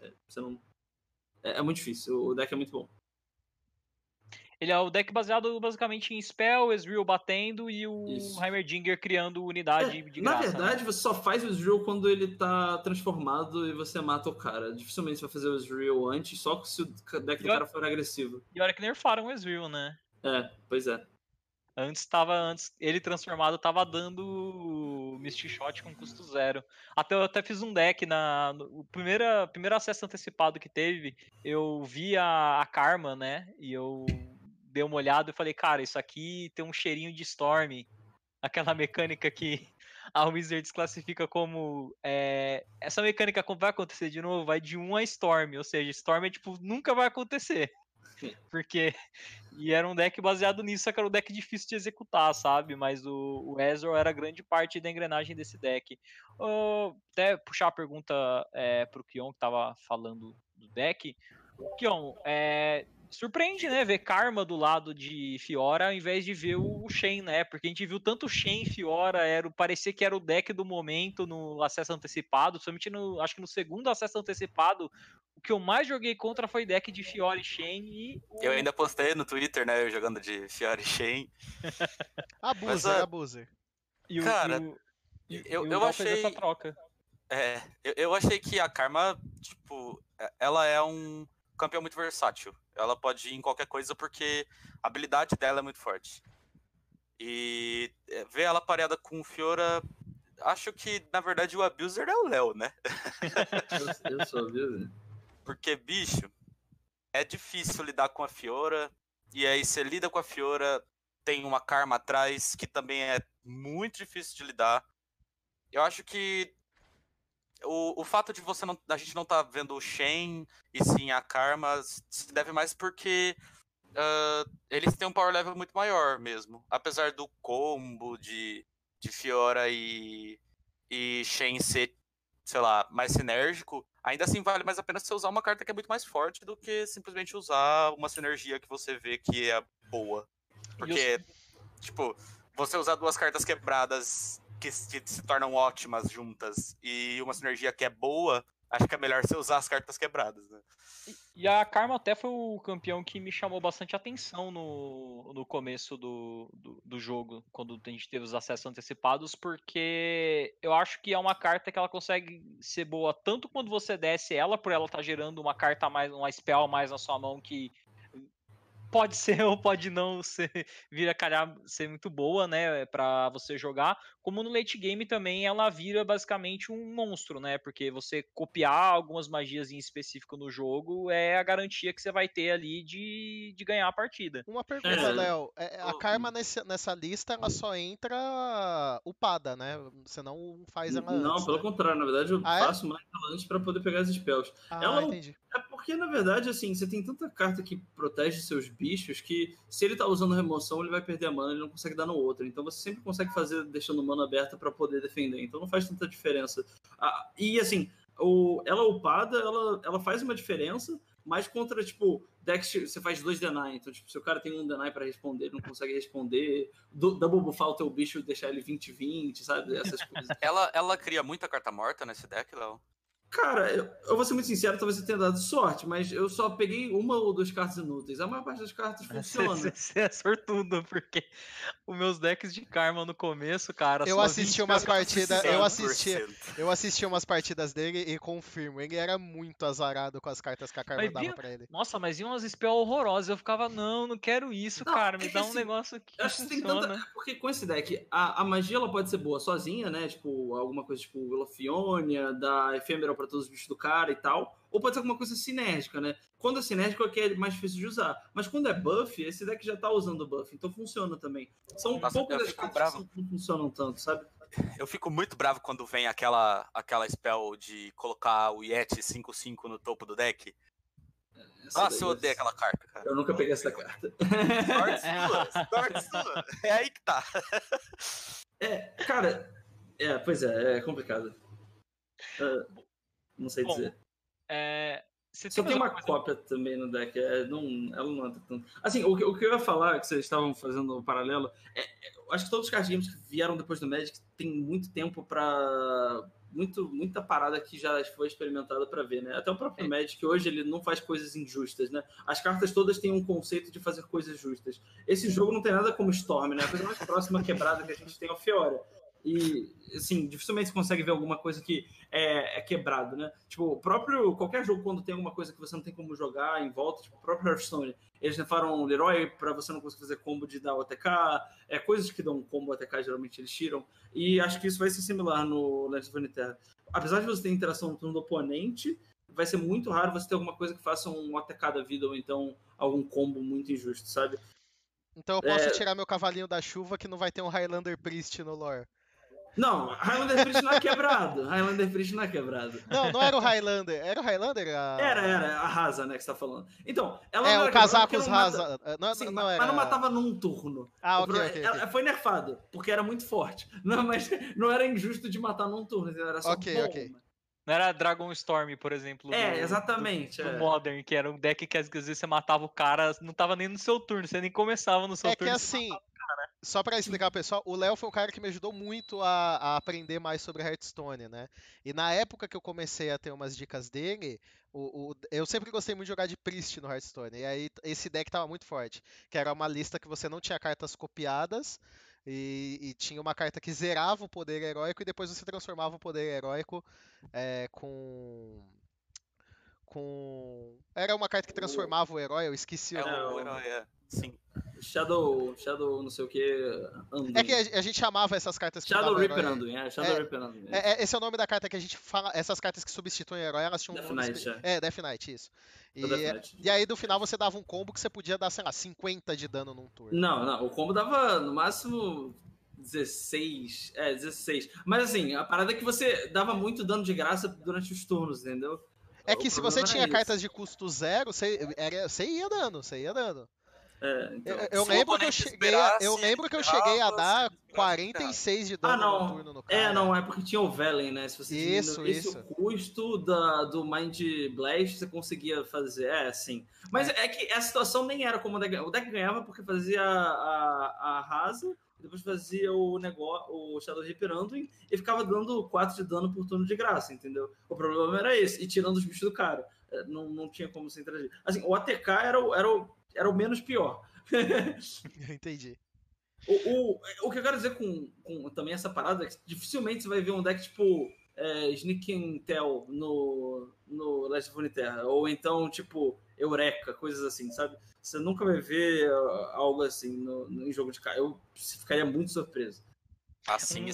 é, você não é, é muito difícil. O deck é muito bom. Ele é o deck baseado basicamente em Spell, Ezreal batendo e o Isso. Heimerdinger criando unidade é, de graça. Na né? verdade, né? você só faz o Ezreal quando ele tá transformado e você mata o cara. Dificilmente você vai fazer o Ezreal antes, só se o deck do cara for agressivo. E olha que nerfaram o Ezreal, né? É, pois é. Antes tava. Antes, ele transformado tava dando Misty Shot com custo zero. Até eu até fiz um deck na. No primeiro, primeiro acesso antecipado que teve, eu vi a, a Karma, né? E eu dei uma olhada e falei, cara, isso aqui tem um cheirinho de Storm. Aquela mecânica que a Wizards classifica como. É, essa mecânica vai acontecer de novo, vai de 1 a Storm. Ou seja, Storm é tipo, nunca vai acontecer. Porque. E era um deck baseado nisso, só que era um deck difícil de executar, sabe? Mas o, o Ezreal era grande parte da engrenagem desse deck. Uh, até puxar a pergunta é, pro Kion, que tava falando do deck. Kion, é, surpreende, né? Ver Karma do lado de Fiora ao invés de ver o Shen, né? Porque a gente viu tanto Shen e Fiora, era, parecia que era o deck do momento no acesso antecipado, somente no, acho que no segundo acesso antecipado, o que eu mais joguei contra foi deck de Fiora e Shen e. O... Eu ainda postei no Twitter, né? Eu jogando de Fiora e Shen. abuser, Mas, abuser. E Cara, o, e, eu, eu achei. Essa troca. É, eu, eu achei que a Karma, tipo, ela é um campeão muito versátil. Ela pode ir em qualquer coisa porque a habilidade dela é muito forte. E é, ver ela pareada com Fiora. Acho que, na verdade, o abuser é o Léo, né? eu, eu sou abuser. Porque, bicho, é difícil lidar com a Fiora. E aí, você lida com a Fiora, tem uma karma atrás que também é muito difícil de lidar. Eu acho que o, o fato de você não, a gente não tá vendo o Shen e sim a Karma se deve mais porque uh, eles têm um power level muito maior mesmo. Apesar do combo de, de Fiora e, e Shen ser, sei lá, mais sinérgico, ainda assim vale mais a pena você usar uma carta que é muito mais forte do que simplesmente usar uma sinergia que você vê que é boa. Porque, tipo, você usar duas cartas quebradas que se, se tornam ótimas juntas e uma sinergia que é boa, acho que é melhor você usar as cartas quebradas, né? E, e a Karma até foi o campeão que me chamou bastante atenção no, no começo do, do, do, jogo, quando a gente teve os acessos antecipados, porque eu acho que é uma carta que ela consegue ser boa tanto quando você desce ela, por ela estar tá gerando uma carta mais, uma spell mais na sua mão que pode ser ou pode não ser, vir a calhar ser muito boa, né, para você jogar. Como no late game também ela vira basicamente um monstro, né, porque você copiar algumas magias em específico no jogo é a garantia que você vai ter ali de, de ganhar a partida. Uma pergunta, é. Léo, é, a Karma nesse, nessa lista ela só entra upada, né? Você não faz ela Não, antes, pelo né? contrário, na verdade eu ah, é? faço é? mais antes para poder pegar as spells. Ah, ela entendi. Porque, na verdade, assim, você tem tanta carta que protege seus bichos que se ele tá usando remoção, ele vai perder a mana, ele não consegue dar no outro. Então você sempre consegue fazer deixando mana aberta para poder defender. Então não faz tanta diferença. Ah, e assim, o, ela upada, ela, ela faz uma diferença, mas contra, tipo, decks você faz dois deny. Então, tipo, se o cara tem um deny para responder, ele não consegue responder. double buffar o teu bicho e deixar ele 20-20, sabe? Essas coisas. ela, ela cria muita carta morta nesse deck, Léo? Cara, eu, eu, vou ser muito sincero, talvez você tenha dado sorte, mas eu só peguei uma ou duas cartas inúteis. A maior parte das cartas funciona. Você é sortudo, porque os meus decks de karma no começo, cara. Eu assisti umas partidas. Eu assisti, eu assisti umas partidas dele e confirmo, ele era muito azarado com as cartas que a karma mas dava pra ele. Nossa, mas iam umas spell horrorosas. Eu ficava, não, não quero isso, não, cara. Me é dá um assim, negócio que. Acho que tem tanta. Porque com esse deck, a, a magia ela pode ser boa sozinha, né? Tipo, alguma coisa tipo Elofionia, da Ephemeral para todos os bichos do cara e tal. Ou pode ser alguma coisa sinérgica, né? Quando é sinérgico é que é mais difícil de usar. Mas quando é buff, esse deck já tá usando buff, então funciona também. São Nossa, poucas as cartas que não funcionam tanto, sabe? Eu fico muito bravo quando vem aquela, aquela spell de colocar o Yeti 5-5 no topo do deck. Essa Nossa, eu odeio é... aquela carta, cara. Eu nunca peguei essa carta. Sorte sua, sua. É aí que tá. É, cara, é, pois é, é complicado. Uh, não sei Bom, dizer. É, você Só tem uma coisa... cópia também no deck, é, não, ela não anda tanto. Assim, o que, o que eu ia falar, que vocês estavam fazendo o paralelo, é, é, acho que todos os card games que vieram depois do Magic tem muito tempo para muito, muita parada que já foi experimentada para ver, né? Até o próprio é. Magic hoje ele não faz coisas injustas, né? As cartas todas têm um conceito de fazer coisas justas. Esse jogo não tem nada como Storm, né? A coisa mais próxima quebrada que a gente tem é o Fiora. E, assim, dificilmente você consegue ver alguma coisa que é, é, quebrado, né? Tipo, o próprio. Qualquer jogo, quando tem alguma coisa que você não tem como jogar em volta, tipo, o próprio Hearthstone, eles levaram o Leroy para você não conseguir fazer combo de dar OTK, é, coisas que dão combo OTK, geralmente eles tiram. E acho que isso vai ser similar no Legends of Runeterra. Apesar de você ter interação no turno do oponente, vai ser muito raro você ter alguma coisa que faça um OTK da vida ou então algum combo muito injusto, sabe? Então eu posso é... tirar meu cavalinho da chuva que não vai ter um Highlander Priest no lore. Não, Highlander Priest não é quebrado. Highlander Priest não é quebrado. Não, não era o Highlander. Era o Highlander? A... Era, era. A Rasa, né, que você tá falando. Então, ela é, não o Casacos Rasa. Mata... Não, Sim, não era... Mas não matava num turno. Ah, ok, ok. Ela foi nerfado, porque era muito forte. Não, mas não era injusto de matar num turno, era só Ok, bom. ok. Não era Dragon Storm, por exemplo. É, do, exatamente. Do, é. do, Modern, que era um deck que às vezes você matava o cara, não tava nem no seu turno, você nem começava no seu é turno. É que assim, só para explicar pessoal, o Léo foi o cara que me ajudou muito a, a, aprender mais sobre Hearthstone, né? E na época que eu comecei a ter umas dicas dele, o, o, eu sempre gostei muito de jogar de Priest no Hearthstone. E aí esse deck tava muito forte, que era uma lista que você não tinha cartas copiadas. E, e tinha uma carta que zerava o poder heróico e depois você transformava o poder heróico é, com com. Era uma carta que transformava o herói, eu esqueci é o nome. o herói, é. Sim. Shadow, Shadow não sei o que. Anduin. É que a, a, gente chamava essas cartas que Shadow Reaper Anduin, é, Shadow é, Reaper Anduin. É. É, esse é o nome da carta que a gente fala, essas cartas que substituem o herói, elas tinham Death um Knight, é. é, Death Knight, isso. E, e aí no final você dava um combo que você podia dar, sei lá, 50 de dano num turno. Não, não, o combo dava no máximo 16, é, 16. Mas assim, a parada é que você dava muito dano de graça durante os turnos, entendeu? É que o se você tinha cartas de custo zero, você, era, você ia dando, você ia dando. É, então, eu, eu lembro que eu cheguei, a, eu lembro que eu cheguei a dar 46 de dano ah, não. no turno no cara. É, não, é porque tinha o Velen, né? Se você isso, esse isso. o custo da, do Mind Blast você conseguia fazer, é assim. Mas é. é que a situação nem era como o deck, o deck ganhava porque fazia a, a, a rasa depois fazia o negócio, o Shadow Reaper Anduin, e ficava dando 4 de dano por turno de graça, entendeu? O problema era esse, e tirando os bichos do cara. É, não, não tinha como se interagir. Assim, o ATK era o, era o, era o menos pior. Entendi. O, o, o que eu quero dizer com, com também essa parada é que dificilmente você vai ver um deck tipo é, Sneak and Tell no, no Last of Terra, ou então tipo Eureka, coisas assim, sabe? Você nunca vai ver uh, algo assim no, no em jogo de carta. Eu ficaria muito surpreso. Assim um.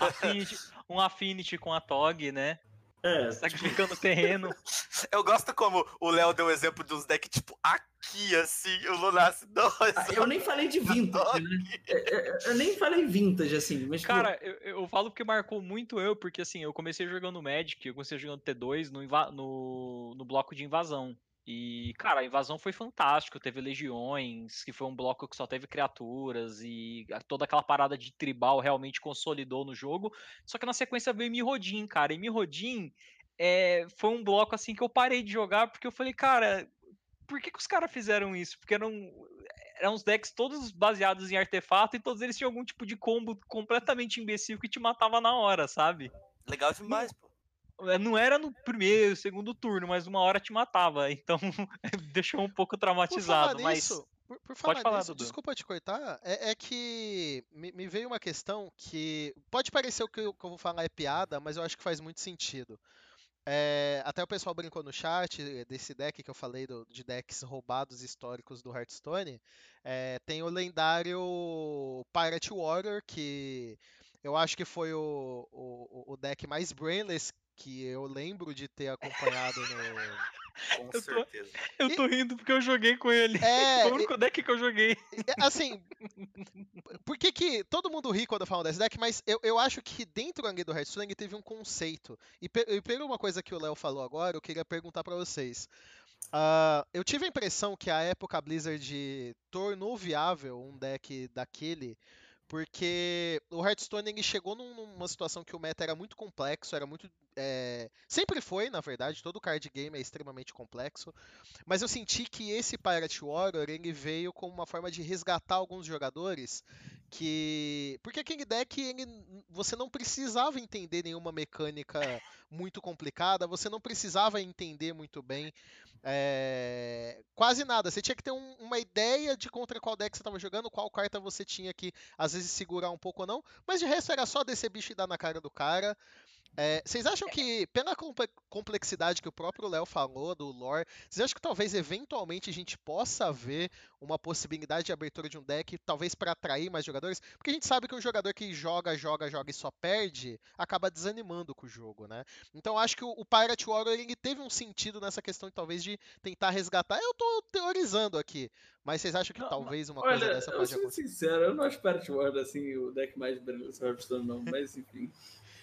Um affinity, um affinity com a TOG, né? É. Sacrificando tipo... terreno. Eu gosto como o Léo deu o exemplo de uns decks, tipo, aqui, assim, o Lunas. Ah, eu nem falei de vintage, né? É, é, eu nem falei vintage, assim. Mas, tipo, Cara, eu, eu falo porque marcou muito eu, porque assim, eu comecei jogando Magic, eu comecei jogando T2 no, no, no bloco de invasão. E, cara, a invasão foi fantástico. Teve legiões, que foi um bloco que só teve criaturas, e toda aquela parada de tribal realmente consolidou no jogo. Só que na sequência veio Mirrodin, cara. E Mirrodin é, foi um bloco assim que eu parei de jogar, porque eu falei, cara, por que, que os caras fizeram isso? Porque eram, eram uns decks todos baseados em artefato e todos eles tinham algum tipo de combo completamente imbecil que te matava na hora, sabe? Legal demais, pô. É, não era no primeiro, segundo turno, mas uma hora te matava. Então deixou um pouco traumatizado. Por mas nisso, por, por falar, falar nisso, desculpa te cortar, é, é que me, me, veio uma questão que pode parecer o que eu, que eu, vou falar é piada, mas eu acho que faz muito sentido. É, até o pessoal brincou no chat desse deck que eu falei do, de decks roubados históricos do Hearthstone. É, tem o lendário Pirate Warrior, que eu acho que foi o, o, o deck mais brainless que eu lembro de ter acompanhado no. Com eu certeza. Tô, eu tô e... rindo porque eu joguei com ele. É, Foi o único deck que eu joguei. Assim, por que que. Todo mundo ri quando eu falo desse deck, mas eu, eu acho que dentro do Hearthstone teve um conceito. E, e pelo uma coisa que o Léo falou agora, eu queria perguntar para vocês. Uh, eu tive a impressão que a época Blizzard tornou viável um deck daquele porque o Hearthstone ele chegou numa situação que o meta era muito complexo, era muito. É... Sempre foi, na verdade, todo card game é extremamente complexo. Mas eu senti que esse Pirate Warrior ele veio como uma forma de resgatar alguns jogadores que. Porque aquele deck ele... você não precisava entender nenhuma mecânica muito complicada, você não precisava entender muito bem é, quase nada. Você tinha que ter um, uma ideia de contra qual deck você estava jogando, qual carta você tinha que às vezes segurar um pouco ou não. Mas de resto era só descer bicho e dar na cara do cara. É, vocês acham que, pela complexidade que o próprio Léo falou do lore, vocês acham que talvez eventualmente a gente possa ver uma possibilidade de abertura de um deck, talvez para atrair mais jogadores? Porque a gente sabe que um jogador que joga, joga, joga e só perde, acaba desanimando com o jogo, né? Então acho que o, Pirate Warrior ele teve um sentido nessa questão de talvez de tentar resgatar. Eu tô teorizando aqui, mas vocês acham que não, talvez uma olha, coisa dessa pode acontecer? Eu sou sincero, eu não acho Pirate Warrior assim o deck mais brilhante não, mas enfim.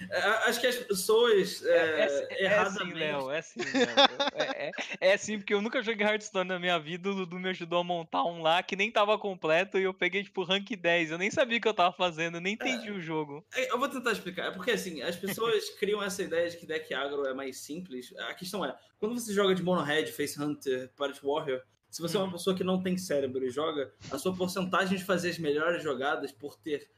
É, acho que as pessoas é, é, é, é assim, Léo, é assim, Léo. É, é, é, assim, porque eu nunca joguei Hearthstone na minha vida, o Dudu me ajudou a montar um lá que nem tava completo e eu peguei, tipo, rank 10. Eu nem sabia o que eu tava fazendo, eu nem entendi o jogo. Eu vou tentar explicar, porque assim, as pessoas criam essa ideia de que deck agro é mais simples. A questão é, quando você joga de Mono Red, Face Hunter, Pirate Warrior, se você é uma uhum. pessoa que não tem cérebro e joga, a sua porcentagem de fazer as melhores jogadas por ter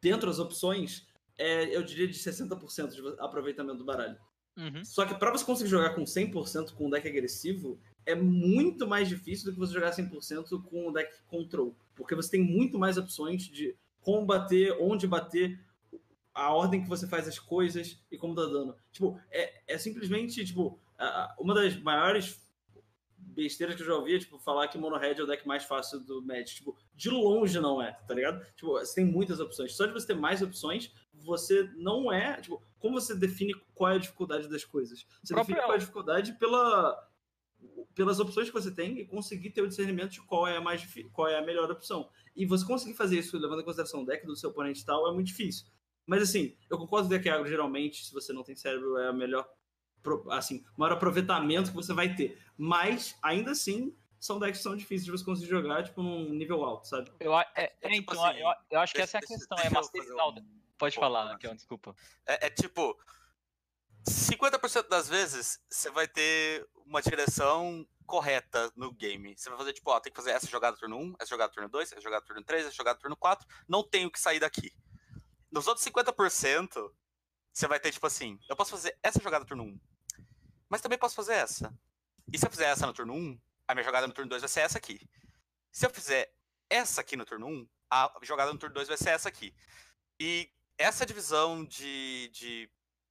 dentro das opções é, eu diria, de 60% de aproveitamento do baralho. Uhum. Só que para você conseguir jogar com 100% com um deck agressivo, é muito mais difícil do que você jogar 100% com um deck control. Porque você tem muito mais opções de como bater, onde bater, a ordem que você faz as coisas e como dá dano. Tipo, é, é simplesmente, tipo, uma das maiores besteiras que eu já ouvi tipo, falar que Mono Red é o deck mais fácil do Magic. Tipo, de longe não é, tá ligado? Tipo, você tem muitas opções. Só de você ter mais opções, você não é. Tipo, como você define qual é a dificuldade das coisas? Você Próprio... define qual é a dificuldade pela, pelas opções que você tem e conseguir ter o discernimento de qual é a mais qual é a melhor opção. E você conseguir fazer isso levando em consideração o deck do seu oponente e tal é muito difícil. Mas assim, eu concordo que o deck agro geralmente, se você não tem cérebro, é a melhor assim, maior aproveitamento que você vai ter. Mas ainda assim, são decks que são difíceis de você conseguir jogar, tipo, num nível alto, sabe? Eu, é, é, é tipo então, assim, eu, eu, acho que essa é a questão, é masterizar um... Pode Pô, falar, Raquel, desculpa. É, é tipo, 50% das vezes você vai ter uma direção correta no game. Você vai fazer, tipo, ó, tem que fazer essa jogada turno 1, essa jogada turno 2, essa jogada turno 3, essa jogada turno 4. Não tenho que sair daqui. Nos outros 50%, você vai ter, tipo assim, eu posso fazer essa jogada turno 1, mas também posso fazer essa. E se eu fizer essa no turno 1, a minha jogada no turno 2 vai ser essa aqui. Se eu fizer essa aqui no turno 1, a jogada no turno 2 vai ser essa aqui. E essa divisão de, de,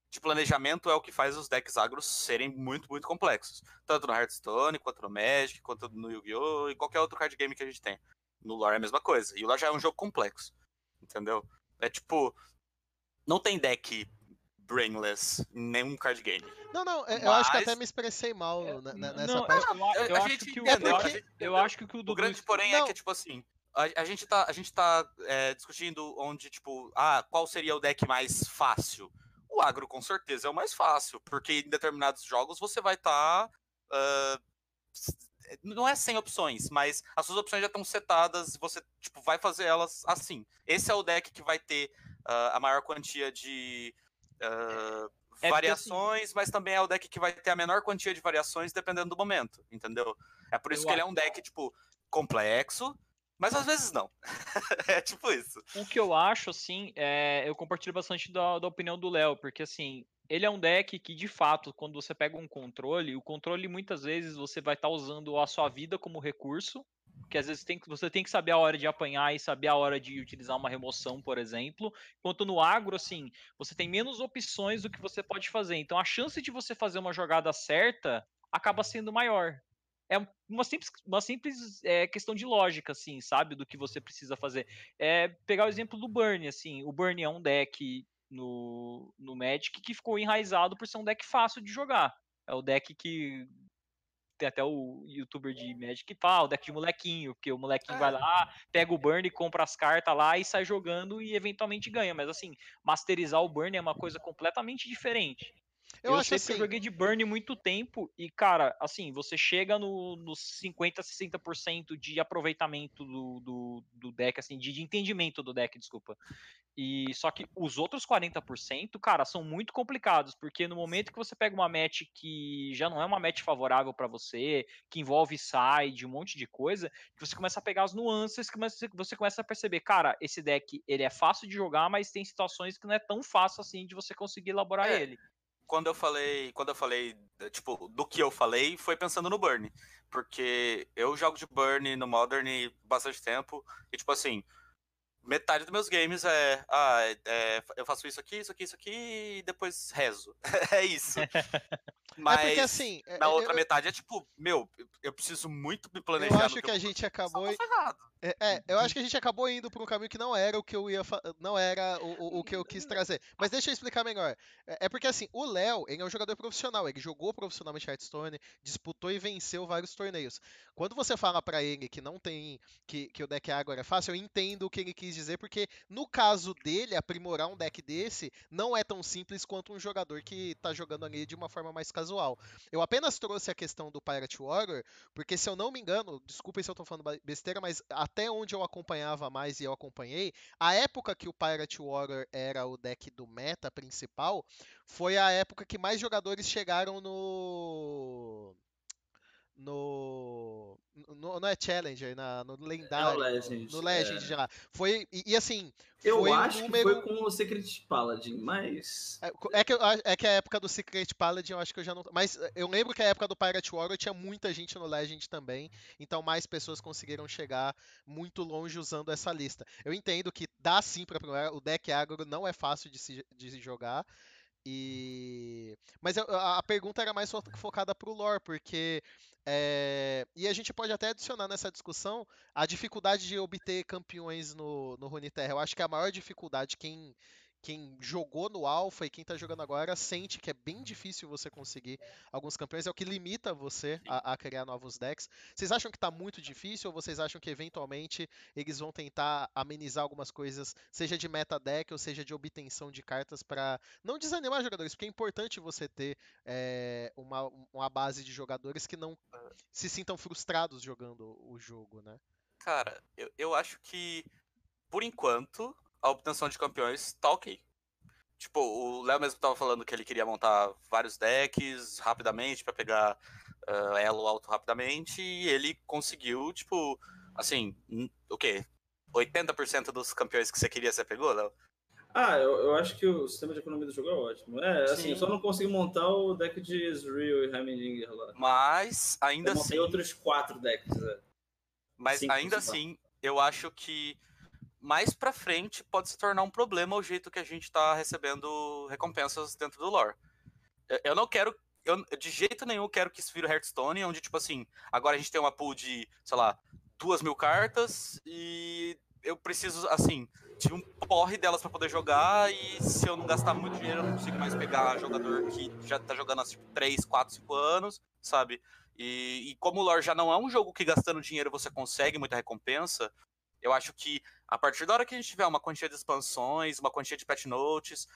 de, planejamento é o que faz os decks agros serem muito, muito complexos. Tanto no Hearthstone, quanto no Magic, quanto no Yu-Gi-Oh! e qualquer outro card game que a gente tem. No lore é a mesma coisa. E o lore já é um jogo complexo. Entendeu? É tipo. Não tem deck brainless em nenhum card game. Não, não, Mas... É, eu acho que até me expressei mal é, nessa não, parte. Eu, eu, acho que o, é porque... eu acho que o O grande porém não. é que, tipo assim, a, a, gente tá, a gente tá é, discutindo onde, tipo, ah, qual seria o deck mais fácil? O agro, com certeza, é o mais fácil, porque em determinados jogos você vai estar. Tá, uh, não é sem opções, mas as suas opções já estão setadas e você tipo, vai fazer elas assim. Esse é o deck que vai ter uh, a maior quantia de uh, é variações, assim... mas também é o deck que vai ter a menor quantia de variações dependendo do momento, entendeu? É por isso que ele é um deck, tipo, complexo, mas às vezes não. é tipo isso. O que eu acho, assim, é... eu compartilho bastante da, da opinião do Léo, porque assim, ele é um deck que, de fato, quando você pega um controle, o controle muitas vezes você vai estar tá usando a sua vida como recurso, que às vezes tem, você tem que saber a hora de apanhar e saber a hora de utilizar uma remoção, por exemplo. Enquanto no agro, assim, você tem menos opções do que você pode fazer. Então a chance de você fazer uma jogada certa acaba sendo maior. É uma simples, uma simples é, questão de lógica, assim, sabe? Do que você precisa fazer. É pegar o exemplo do Burn, assim. O Burn é um deck no, no Magic que ficou enraizado por ser um deck fácil de jogar. É o deck que tem até o youtuber de Magic que fala, o deck de molequinho, porque o molequinho é. vai lá, pega o burn, compra as cartas lá e sai jogando e eventualmente ganha. Mas assim, masterizar o burn é uma coisa completamente diferente. Eu, eu acho sei assim... que eu joguei de burn muito tempo e, cara, assim, você chega no, nos 50, 60% de aproveitamento do, do, do deck, assim, de, de, entendimento do deck, desculpa. E só que os outros 40%, cara, são muito complicados, porque no momento que você pega uma match que já não é uma match favorável para você, que envolve side, um monte de coisa, que você começa a pegar as nuances, que você começa a perceber, cara, esse deck ele é fácil de jogar, mas tem situações que não é tão fácil assim de você conseguir elaborar é. ele quando eu falei, quando eu falei, tipo, do que eu falei, foi pensando no Burn. Porque eu jogo de Burn no Modern bastante tempo, e tipo assim, metade dos meus games é, ah, é, é, eu faço isso aqui, isso aqui, isso aqui, e depois rezo. é isso. Mas é porque, assim, na é, outra eu, metade é tipo, meu, eu preciso muito me planejar. Eu acho que, a gente acabou. É, é, eu acho que a gente acabou indo por um caminho que não era o que eu ia não era o, o, o, que eu quis trazer. Mas deixa eu explicar melhor. É, é porque assim, o Léo, ele é um jogador profissional, ele jogou profissionalmente Hearthstone, disputou e venceu vários torneios. Quando você fala para ele que não tem que, que o deck agora é fácil, eu entendo o que ele quis dizer, porque no caso dele, aprimorar um deck desse não é tão simples quanto um jogador que tá jogando ali de uma forma mais casual. Eu apenas trouxe a questão do Pirate Warrior, porque se eu não me engano, desculpem se eu tô falando besteira, mas até onde eu acompanhava mais e eu acompanhei, a época que o Pirate Warrior era o deck do meta principal, foi a época que mais jogadores chegaram no no, no, não é Challenger, na, no lendário, é Legend, no, no Legend é. já. Foi e, e assim, eu acho um número... que foi com o Secret Paladin, mas é, é, que é que a época do Secret Paladin eu acho que eu já não, mas eu lembro que a época do Pirate Warrior tinha muita gente no Legend também, então mais pessoas conseguiram chegar muito longe usando essa lista. Eu entendo que dá sim para o deck agro não é fácil de se, de se jogar. E... Mas a, a pergunta era mais focada para o lore, porque é, e a gente pode até adicionar nessa discussão a dificuldade de obter campeões no, no Runeterra. Eu acho que a maior dificuldade, quem, quem jogou no Alpha e quem está jogando agora sente que é bem difícil você conseguir alguns campeões, é o que limita você a, a criar novos decks. Vocês acham que está muito difícil ou vocês acham que eventualmente eles vão tentar amenizar algumas coisas, seja de meta deck ou seja de obtenção de cartas para não desanimar jogadores, porque é importante você ter é, uma, uma base de jogadores que não se sintam frustrados jogando o jogo, né? Cara, eu, eu acho que por enquanto a obtenção de campeões tá ok. Tipo, o Léo mesmo tava falando que ele queria montar vários decks rapidamente para pegar uh, elo alto rapidamente e ele conseguiu, tipo, assim, o quê? 80% dos campeões que você queria, você pegou, Léo? Ah, eu, eu acho que o sistema de economia do jogo é ótimo. É, assim, Sim. eu só não consegui montar o deck de Ezreal e Heimendinger lá. Mas, ainda eu assim... outros quatro decks, é. Mas Cinco, ainda assim, eu acho que mais pra frente pode se tornar um problema o jeito que a gente tá recebendo recompensas dentro do lore. Eu não quero eu de jeito nenhum quero que isso vire Hearthstone, onde, tipo assim, agora a gente tem uma pool de, sei lá, duas mil cartas e eu preciso, assim, de um porre delas para poder jogar e se eu não gastar muito dinheiro eu não consigo mais pegar jogador que já tá jogando há tipo, 3, 4, 5 anos, sabe? E, e como o lore já não é um jogo que gastando dinheiro você consegue muita recompensa, eu acho que a partir da hora que a gente tiver uma quantia de expansões, uma quantia de patch notes,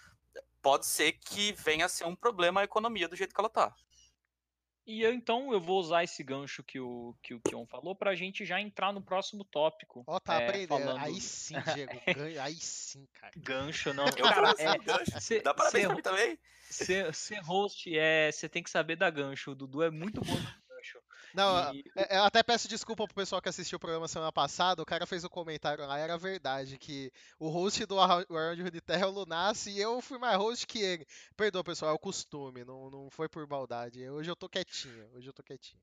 pode ser que venha a ser um problema a economia do jeito que ela tá. E eu, então eu vou usar esse gancho que o, que o Kion falou pra gente já entrar no próximo tópico. Ó, oh, tá é, aprendendo. Falando... Aí sim, Diego. aí sim, cara. Gancho, não. Eu cara, é, gancho. Cê, Dá parabéns cê, pra mim também. Ser host, é, você tem que saber da gancho. O Dudu é muito bom não, e... É, eu até peço desculpa pro pessoal que assistiu o programa semana passada. O cara fez um comentário lá, era verdade, que o host do Around de Terra é o Lunassi e eu fui mais host que ele. Perdoa, pessoal, é o costume, não, não foi por maldade. Hoje eu tô quietinho, hoje eu tô quietinho.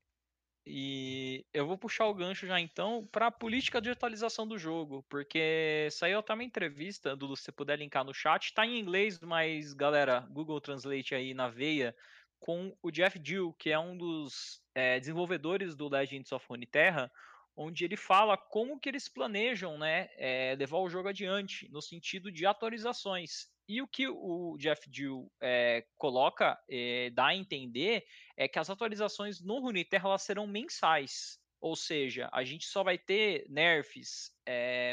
E eu vou puxar o gancho já então para a política de atualização do jogo, porque saiu até uma entrevista, Dudu, se você puder linkar no chat, tá em inglês, mas galera, Google Translate aí na veia, com o Jeff Dill, que é um dos é, desenvolvedores do Legends of Runeterra, onde ele fala como que eles planejam né, é, levar o jogo adiante, no sentido de atualizações. E o que o Jeff Dill é, coloca, dá a entender, é que as atualizações no Runeterra elas serão mensais. Ou seja, a gente só vai ter nerfs,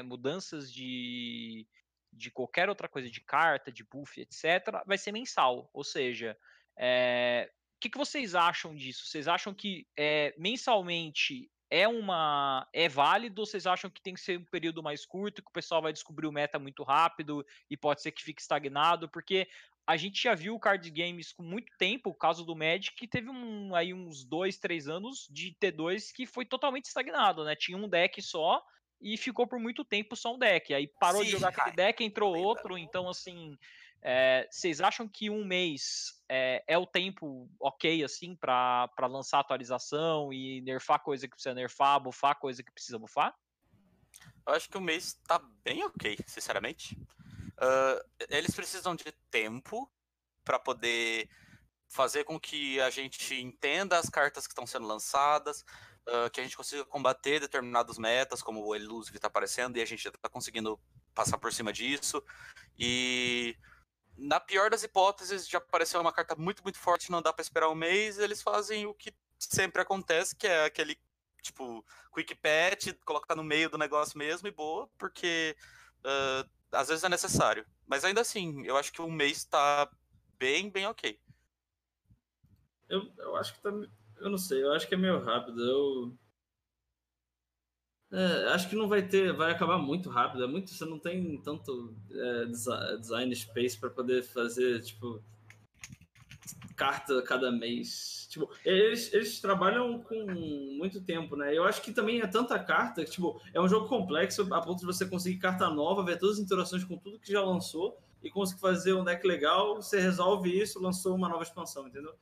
mudanças de, de qualquer outra coisa, de carta, de buff, etc., vai ser mensal. Ou seja, é, o que, que, vocês acham disso? Vocês acham que é, mensalmente é uma é válido? Ou vocês acham que tem que ser um período mais curto que o pessoal vai descobrir o meta muito rápido e pode ser que fique estagnado? Porque a gente já viu card games com muito tempo o caso do Magic que teve um, aí uns dois três anos de T2 que foi totalmente estagnado né? Tinha um deck só e ficou por muito tempo só um deck. Aí parou Sim, de jogar aquele deck entrou outro então assim é, vocês acham que um mês é, é o tempo ok, assim, para lançar atualização e nerfar coisa que precisa nerfar, bufar coisa que precisa bufar? Eu acho que o mês tá bem ok, sinceramente. Uh, eles precisam de tempo para poder fazer com que a gente entenda as cartas que estão sendo lançadas, uh, que a gente consiga combater determinados metas, como o Elusive está aparecendo, e a gente já está conseguindo passar por cima disso. E na pior das hipóteses, já apareceu uma carta muito, muito forte, não dá para esperar um mês, eles fazem o que sempre acontece, que é aquele, tipo, quick patch, colocar no meio do negócio mesmo e boa, porque uh, às vezes é necessário. Mas ainda assim, eu acho que um mês tá bem, bem ok. Eu, eu acho que tá. Eu não sei, eu acho que é meio rápido. Eu é, acho que não vai ter, vai acabar muito rápido. É muito, você não tem tanto é, design space para poder fazer tipo carta cada mês. Tipo, eles, eles trabalham com muito tempo, né? Eu acho que também é tanta carta, que, tipo, é um jogo complexo a ponto de você conseguir carta nova, ver todas as interações com tudo que já lançou e conseguir fazer um deck legal, você resolve isso, lançou uma nova expansão, entendeu?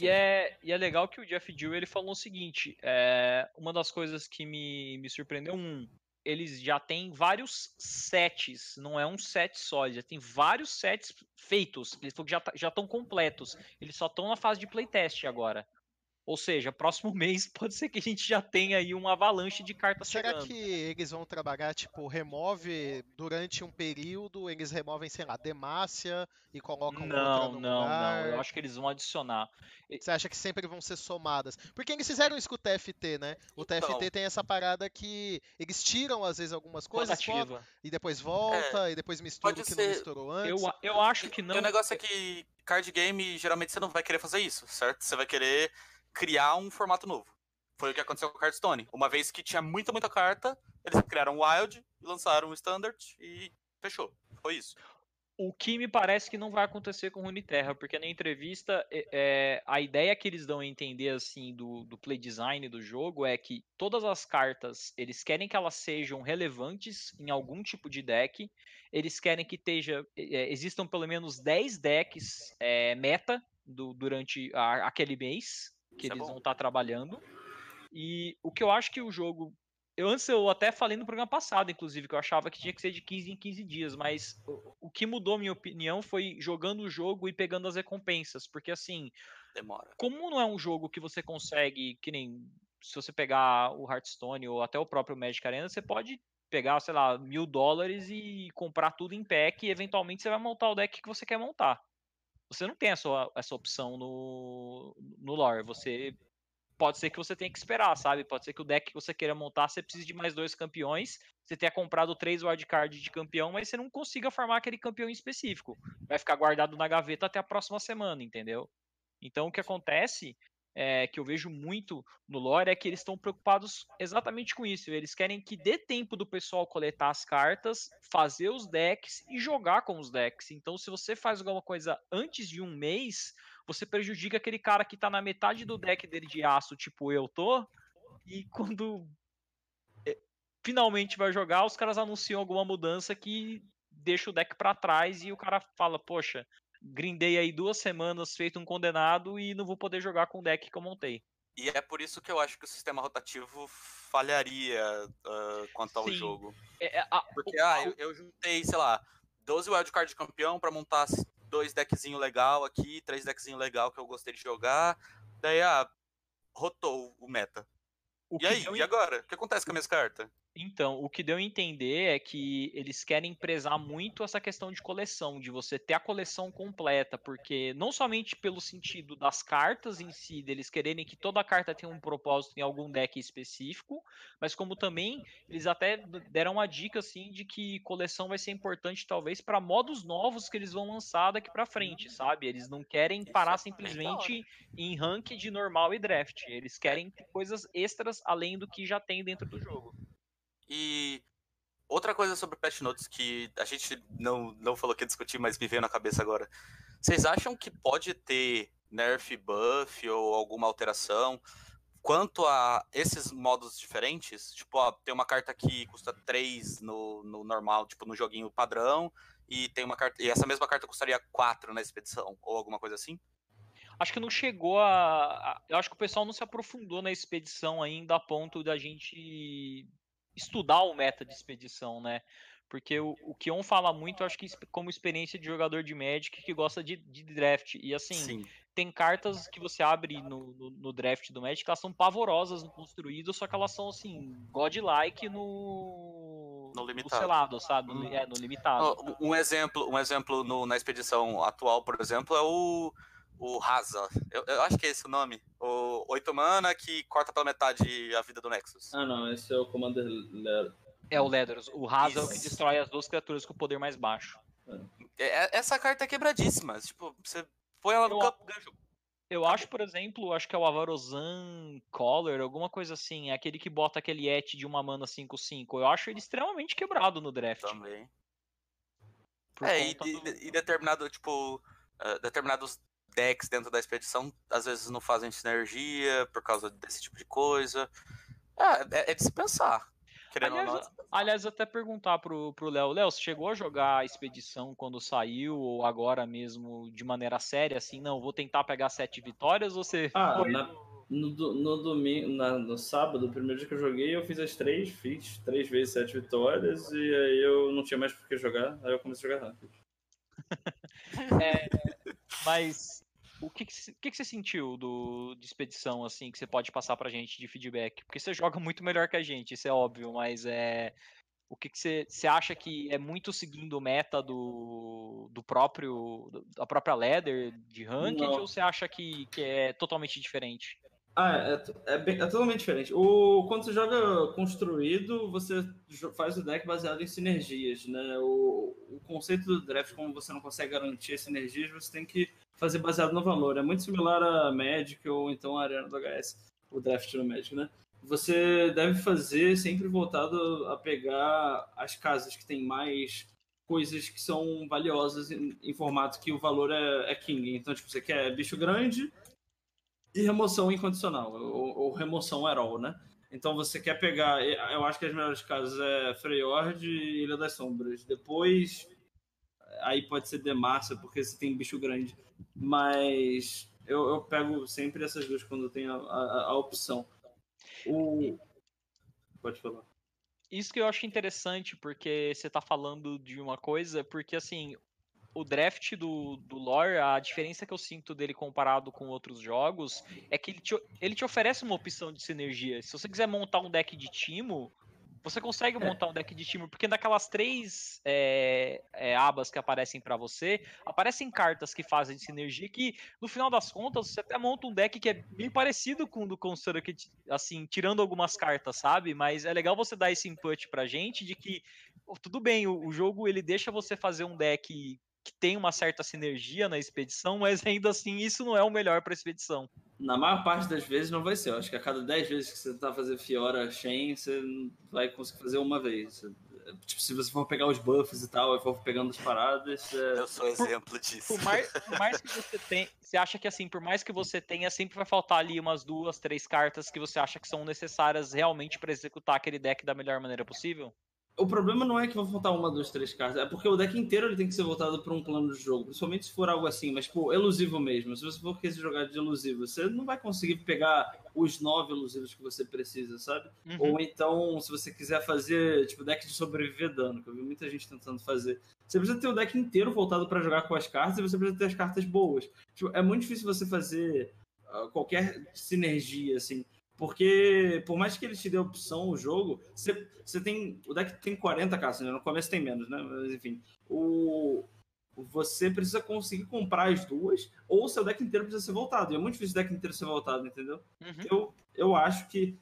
E é, e é legal que o Jeff Dill ele falou o seguinte: é, uma das coisas que me, me surpreendeu, um, eles já têm vários sets, não é um set só, já tem vários sets feitos. Eles já tá, já estão completos. Eles só estão na fase de playtest agora. Ou seja, próximo mês pode ser que a gente já tenha aí uma avalanche de cartas Será chegando. que eles vão trabalhar, tipo, remove durante um período, eles removem, sei lá, Demácia e colocam não, outra no não, lugar? Não, eu acho que eles vão adicionar. Você acha que sempre vão ser somadas? Porque eles fizeram isso com o TFT, né? O então, TFT tem essa parada que eles tiram, às vezes, algumas coisas e depois volta, é, e depois mistura o que ser... não misturou antes. Eu, eu acho que não. o negócio é que card game, geralmente você não vai querer fazer isso, certo? Você vai querer criar um formato novo. Foi o que aconteceu com o Hearthstone. Uma vez que tinha muita, muita carta, eles criaram o Wild, lançaram o Standard e fechou. Foi isso. O que me parece que não vai acontecer com Runeterra, porque na entrevista é, é, a ideia que eles dão a entender assim do, do play design do jogo é que todas as cartas eles querem que elas sejam relevantes em algum tipo de deck, eles querem que esteja, é, existam pelo menos 10 decks é, meta do, durante a, aquele mês que Isso é eles vão estar tá trabalhando. E o que eu acho que o jogo eu antes eu até falei no programa passado, inclusive, que eu achava que tinha que ser de 15 em 15 dias, mas o, o que mudou minha opinião foi jogando o jogo e pegando as recompensas, porque assim, demora. Como não é um jogo que você consegue, que nem se você pegar o Hearthstone ou até o próprio Magic Arena, você pode pegar, sei lá, mil dólares e comprar tudo em pack e eventualmente você vai montar o deck que você quer montar. Você não tem essa, essa opção no, no lore. Você pode ser que você tenha que esperar, sabe? Pode ser que o deck que você queira montar, você precise de mais dois campeões. Você tenha comprado três wildcards de campeão, mas você não consiga formar aquele campeão específico. Vai ficar guardado na gaveta até a próxima semana, entendeu? Então o que acontece é, que eu vejo muito no lore é que eles estão preocupados exatamente com isso. Eles querem que dê tempo do pessoal coletar as cartas, fazer os decks e jogar com os decks. Então, se você faz alguma coisa antes de um mês, você prejudica aquele cara que tá na metade do deck dele de aço, tipo eu tô, e quando é, finalmente vai jogar, os caras anunciam alguma mudança que deixa o deck para trás e o cara fala, poxa, grindei aí duas semanas feito um condenado e não vou poder jogar com o deck que eu montei. E é por isso que eu acho que o sistema rotativo falharia uh, quanto ao Sim. jogo. É, é, a, Porque, o, ah, eu, eu, juntei, sei lá, 12 wildcard de campeão para montar dois deckzinho legal aqui, três deckzinho legal que eu gostei de jogar. Daí, ah, rotou o meta. O e aí, e agora? O que acontece com as minhas cartas? Então, o que deu a entender é que eles querem prezar muito essa questão de coleção, de você ter a coleção completa, porque não somente pelo sentido das cartas em si, deles quererem que toda carta tenha um propósito em algum deck específico, mas como também eles até deram uma dica assim de que coleção vai ser importante talvez para modos novos que eles vão lançar daqui para frente, sabe? Eles não querem parar simplesmente em rank de normal e draft, eles querem coisas extras além do que já tem dentro do jogo. E outra coisa sobre patch notes que a gente não, não falou que ia discutir, mas me veio na cabeça agora. Vocês acham que pode ter nerf buff ou alguma alteração quanto a esses modos diferentes? Tipo, ó, tem uma carta que custa 3 no, no normal, tipo, no joguinho padrão, e tem uma carta. E essa mesma carta custaria 4 na expedição, ou alguma coisa assim? Acho que não chegou a, a. Eu acho que o pessoal não se aprofundou na expedição ainda a ponto da gente estudar o meta de expedição, né? Porque o, o Kion fala muito, acho que como experiência de jogador de Magic que gosta de, de draft. E assim, Sim. tem cartas que você abre no, no, no, draft do Magic, elas são pavorosas no construído, só que elas são assim, godlike no. No limitado. No selado, sabe? Hum. é, no limitado. Um exemplo, um exemplo no, na expedição atual, por exemplo, é o o Rasa. Eu, eu, acho que é esse o nome. O 8 mana que corta pela metade a vida do Nexus. Ah, não. Esse é o Commander Leather. É o Leathers. O Rasa é o que destrói as duas criaturas com o poder mais baixo. É. é essa carta é quebradíssima. Tipo, você põe ela no eu, campo, ganha Eu acho, por exemplo, acho que é o Avarozan Collar, alguma coisa assim. É aquele que bota aquele et de uma mana 5-5. Eu acho ele extremamente quebrado no draft. Também. Por é, e, do... e, determinado, tipo, uh, determinados decks dentro da expedição às vezes não fazem sinergia por causa desse tipo de coisa. É, é, é de se pensar. Aliás, não, aliás, até perguntar pro, pro Léo, Léo, você chegou a jogar a expedição quando saiu, ou agora mesmo de maneira séria, assim, não, vou tentar pegar sete vitórias, ou você. Ah, foi... na, no, no domingo, na, no sábado, o primeiro dia que eu joguei, eu fiz as três, fiz três vezes sete vitórias, e aí eu não tinha mais por que jogar, aí eu comecei a jogar rápido. é, mas o que, que, que, que você sentiu do, de expedição, assim, que você pode passar pra gente de feedback? Porque você joga muito melhor que a gente, isso é óbvio, mas é. O que, que você, você acha que é muito seguindo o meta do, do próprio. da própria ladder de ranked, Não. ou você acha que, que é totalmente diferente? Ah, é, é, bem, é, totalmente diferente. O, quando você joga construído, você faz o deck baseado em sinergias, né? O, o conceito do draft, como você não consegue garantir as sinergias, você tem que fazer baseado no valor. É muito similar a Magic ou então a Arena do HS, o draft no Magic, né? Você deve fazer sempre voltado a pegar as casas que têm mais coisas que são valiosas em, em formato que o valor é, é, king. Então, tipo, você quer bicho grande e remoção incondicional, ou, ou remoção at né? Então você quer pegar, eu acho que as melhores casas é Freyord e Ilha das Sombras. Depois, aí pode ser Demacia, porque você tem bicho grande. Mas eu, eu pego sempre essas duas quando tem a, a, a opção. O... Pode falar isso que eu acho interessante, porque você tá falando de uma coisa, porque assim, o draft do, do lore, a diferença que eu sinto dele comparado com outros jogos é que ele te, ele te oferece uma opção de sinergia. Se você quiser montar um deck de Timo, você consegue é. montar um deck de time, porque naquelas três é, é, abas que aparecem para você, aparecem cartas que fazem sinergia que, no final das contas, você até monta um deck que é bem parecido com o do Construct, assim, tirando algumas cartas, sabe? Mas é legal você dar esse input pra gente de que, tudo bem, o, o jogo ele deixa você fazer um deck que tem uma certa sinergia na expedição, mas ainda assim isso não é o melhor para expedição. Na maior parte das vezes não vai ser. Eu acho que a cada 10 vezes que você tentar fazer Fiora Shen, você vai conseguir fazer uma vez. Tipo, se você for pegar os buffs e tal, e for pegando as paradas. É... Eu sou exemplo disso. Por mais, por mais, que você tenha. Você acha que assim, por mais que você tenha, sempre vai faltar ali umas duas, três cartas que você acha que são necessárias realmente para executar aquele deck da melhor maneira possível? O problema não é que vai faltar uma, duas, três cartas, é porque o deck inteiro ele tem que ser voltado para um plano de jogo, principalmente se for algo assim, mas tipo, elusivo mesmo. Se você for querer jogar de elusivo, você não vai conseguir pegar os nove elusivos que você precisa, sabe? Uhum. Ou então, se você quiser fazer, tipo, deck de sobreviver dano, que eu vi muita gente tentando fazer, você precisa ter o deck inteiro voltado para jogar com as cartas e você precisa ter as cartas boas. Tipo, é muito difícil você fazer uh, qualquer sinergia, assim. Porque, por mais que ele te dê opção o jogo, você, você tem. O deck tem 40 caças, né? no começo tem menos, né? Mas enfim. O, você precisa conseguir comprar as duas, ou o seu deck inteiro precisa ser voltado. E é muito difícil o deck inteiro ser voltado, entendeu? Uhum. Eu, eu acho que,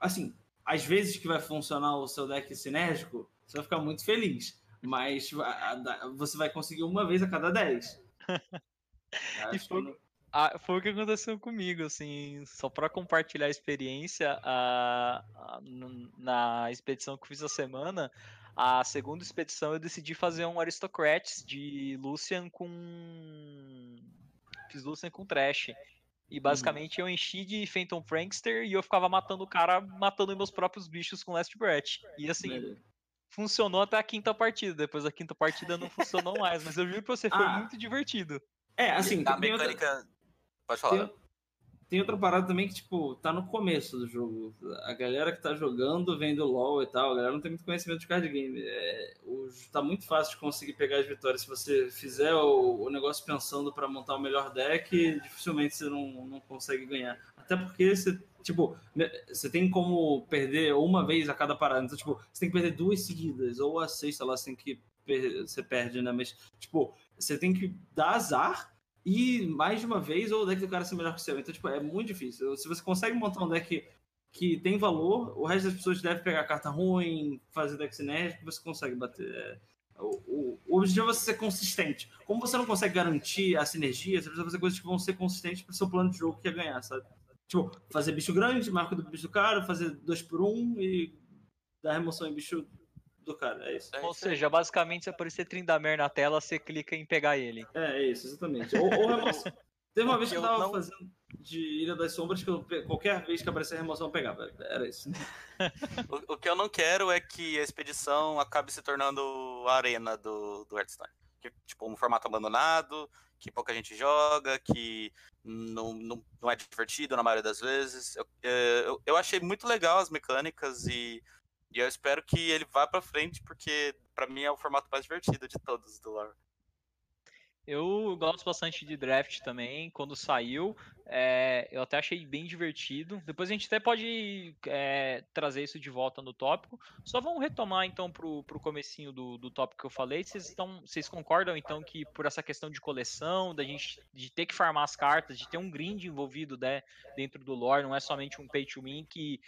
assim, às vezes que vai funcionar o seu deck sinérgico, você vai ficar muito feliz. Mas você vai conseguir uma vez a cada 10. e foi, ah, foi o que aconteceu comigo, assim, só para compartilhar a experiência, a, a, na expedição que fiz a semana, a segunda expedição eu decidi fazer um Aristocrats de Lucian com. Fiz Lucian com Trash. E uhum. basicamente eu enchi de Phantom Prankster e eu ficava matando o cara, matando meus próprios bichos com Last Breath. E assim, funcionou até a quinta partida. Depois da quinta partida não funcionou mais, mas eu juro pra você, foi ah. muito divertido. É, assim, a mecânica Pode falar. Tem, tem, outra parada também que, tipo, tá no começo do jogo. A galera que tá jogando vem do LoL e tal, a galera não tem muito conhecimento de card game. É, o, tá muito fácil de conseguir pegar as vitórias. Se você fizer o, o negócio pensando para montar o melhor deck, dificilmente você não, não consegue ganhar. Até porque você, tipo, você tem como perder uma vez a cada parada. Então, tipo, você tem que perder duas seguidas, ou a sexta lá você tem que você perde, né? Mas, tipo, você tem que dar azar e mais de uma vez, ou o deck do cara ser melhor que o seu. Então, tipo, é muito difícil. Se você consegue montar um deck que tem valor, o resto das pessoas deve pegar carta ruim, fazer deck sinérgico, você consegue bater. É, o, o, objetivo é você ser consistente. Como você não consegue garantir a sinergia, você precisa fazer coisas que vão ser consistentes para o seu plano de jogo que é ganhar, sabe? Tipo, fazer bicho grande, marca do bicho do cara, fazer dois por um e dar remoção em bicho do cara. É isso. Ou seja, basicamente, se aparecer Trindamer na tela, você clica em pegar ele. É, é isso, exatamente. Ou, ou remoção. Teve uma vez que eu tava não... fazendo de Ilha das Sombras que eu, qualquer vez que aparecer a remoção eu pegava. Era isso. o, o, que eu não quero é que a expedição acabe se tornando a arena do, do Hearthstone. Que, tipo, um formato abandonado, que pouca gente joga, que não, não, não é divertido na maioria das vezes. Eu, é, eu, eu achei muito legal as mecânicas e e eu espero que ele vá para frente, porque para mim é o formato mais divertido de todos do lore. Eu gosto bastante de draft também. Quando saiu, é, eu até achei bem divertido. Depois a gente até pode é, trazer isso de volta no tópico. Só vamos retomar então pro, pro comecinho do, do tópico que eu falei. Vocês, estão, vocês concordam então que por essa questão de coleção, da gente de ter que farmar as cartas, de ter um grind envolvido né, dentro do lore, não é somente um pay to win que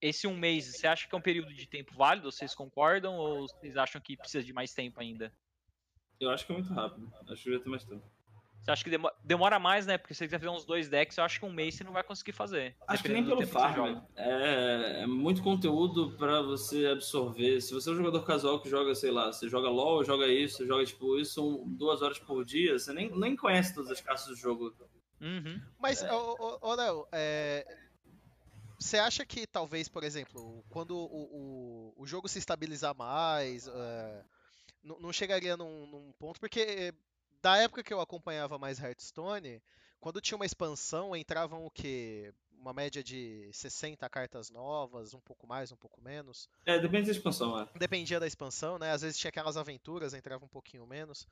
esse um mês, você acha que é um período de tempo válido? Vocês concordam ou vocês acham que precisa de mais tempo ainda? Eu acho que é muito rápido. Acho que devia ter mais tempo. Você acha que demora mais, né? Porque se você quiser fazer uns dois decks, eu acho que um mês você não vai conseguir fazer. Acho que nem pelo farm. É, é, muito conteúdo para você absorver. Se você é um jogador casual que joga, sei lá, você joga LOL, joga isso, joga tipo isso duas horas por dia, você nem, nem conhece todas as caças do jogo. Uhum. Mas, é. ô, ô, ô Léo, é, você acha que talvez, por exemplo, quando o, o, o jogo se estabilizar mais, é, não, não chegaria num, num ponto, porque da época que eu acompanhava mais Hearthstone, quando tinha uma expansão, entravam o quê? Uma média de 60 cartas novas, um pouco mais, um pouco menos. É, depende da expansão, é. Dependia da expansão, né? Às vezes tinha aquelas aventuras, entrava um pouquinho menos.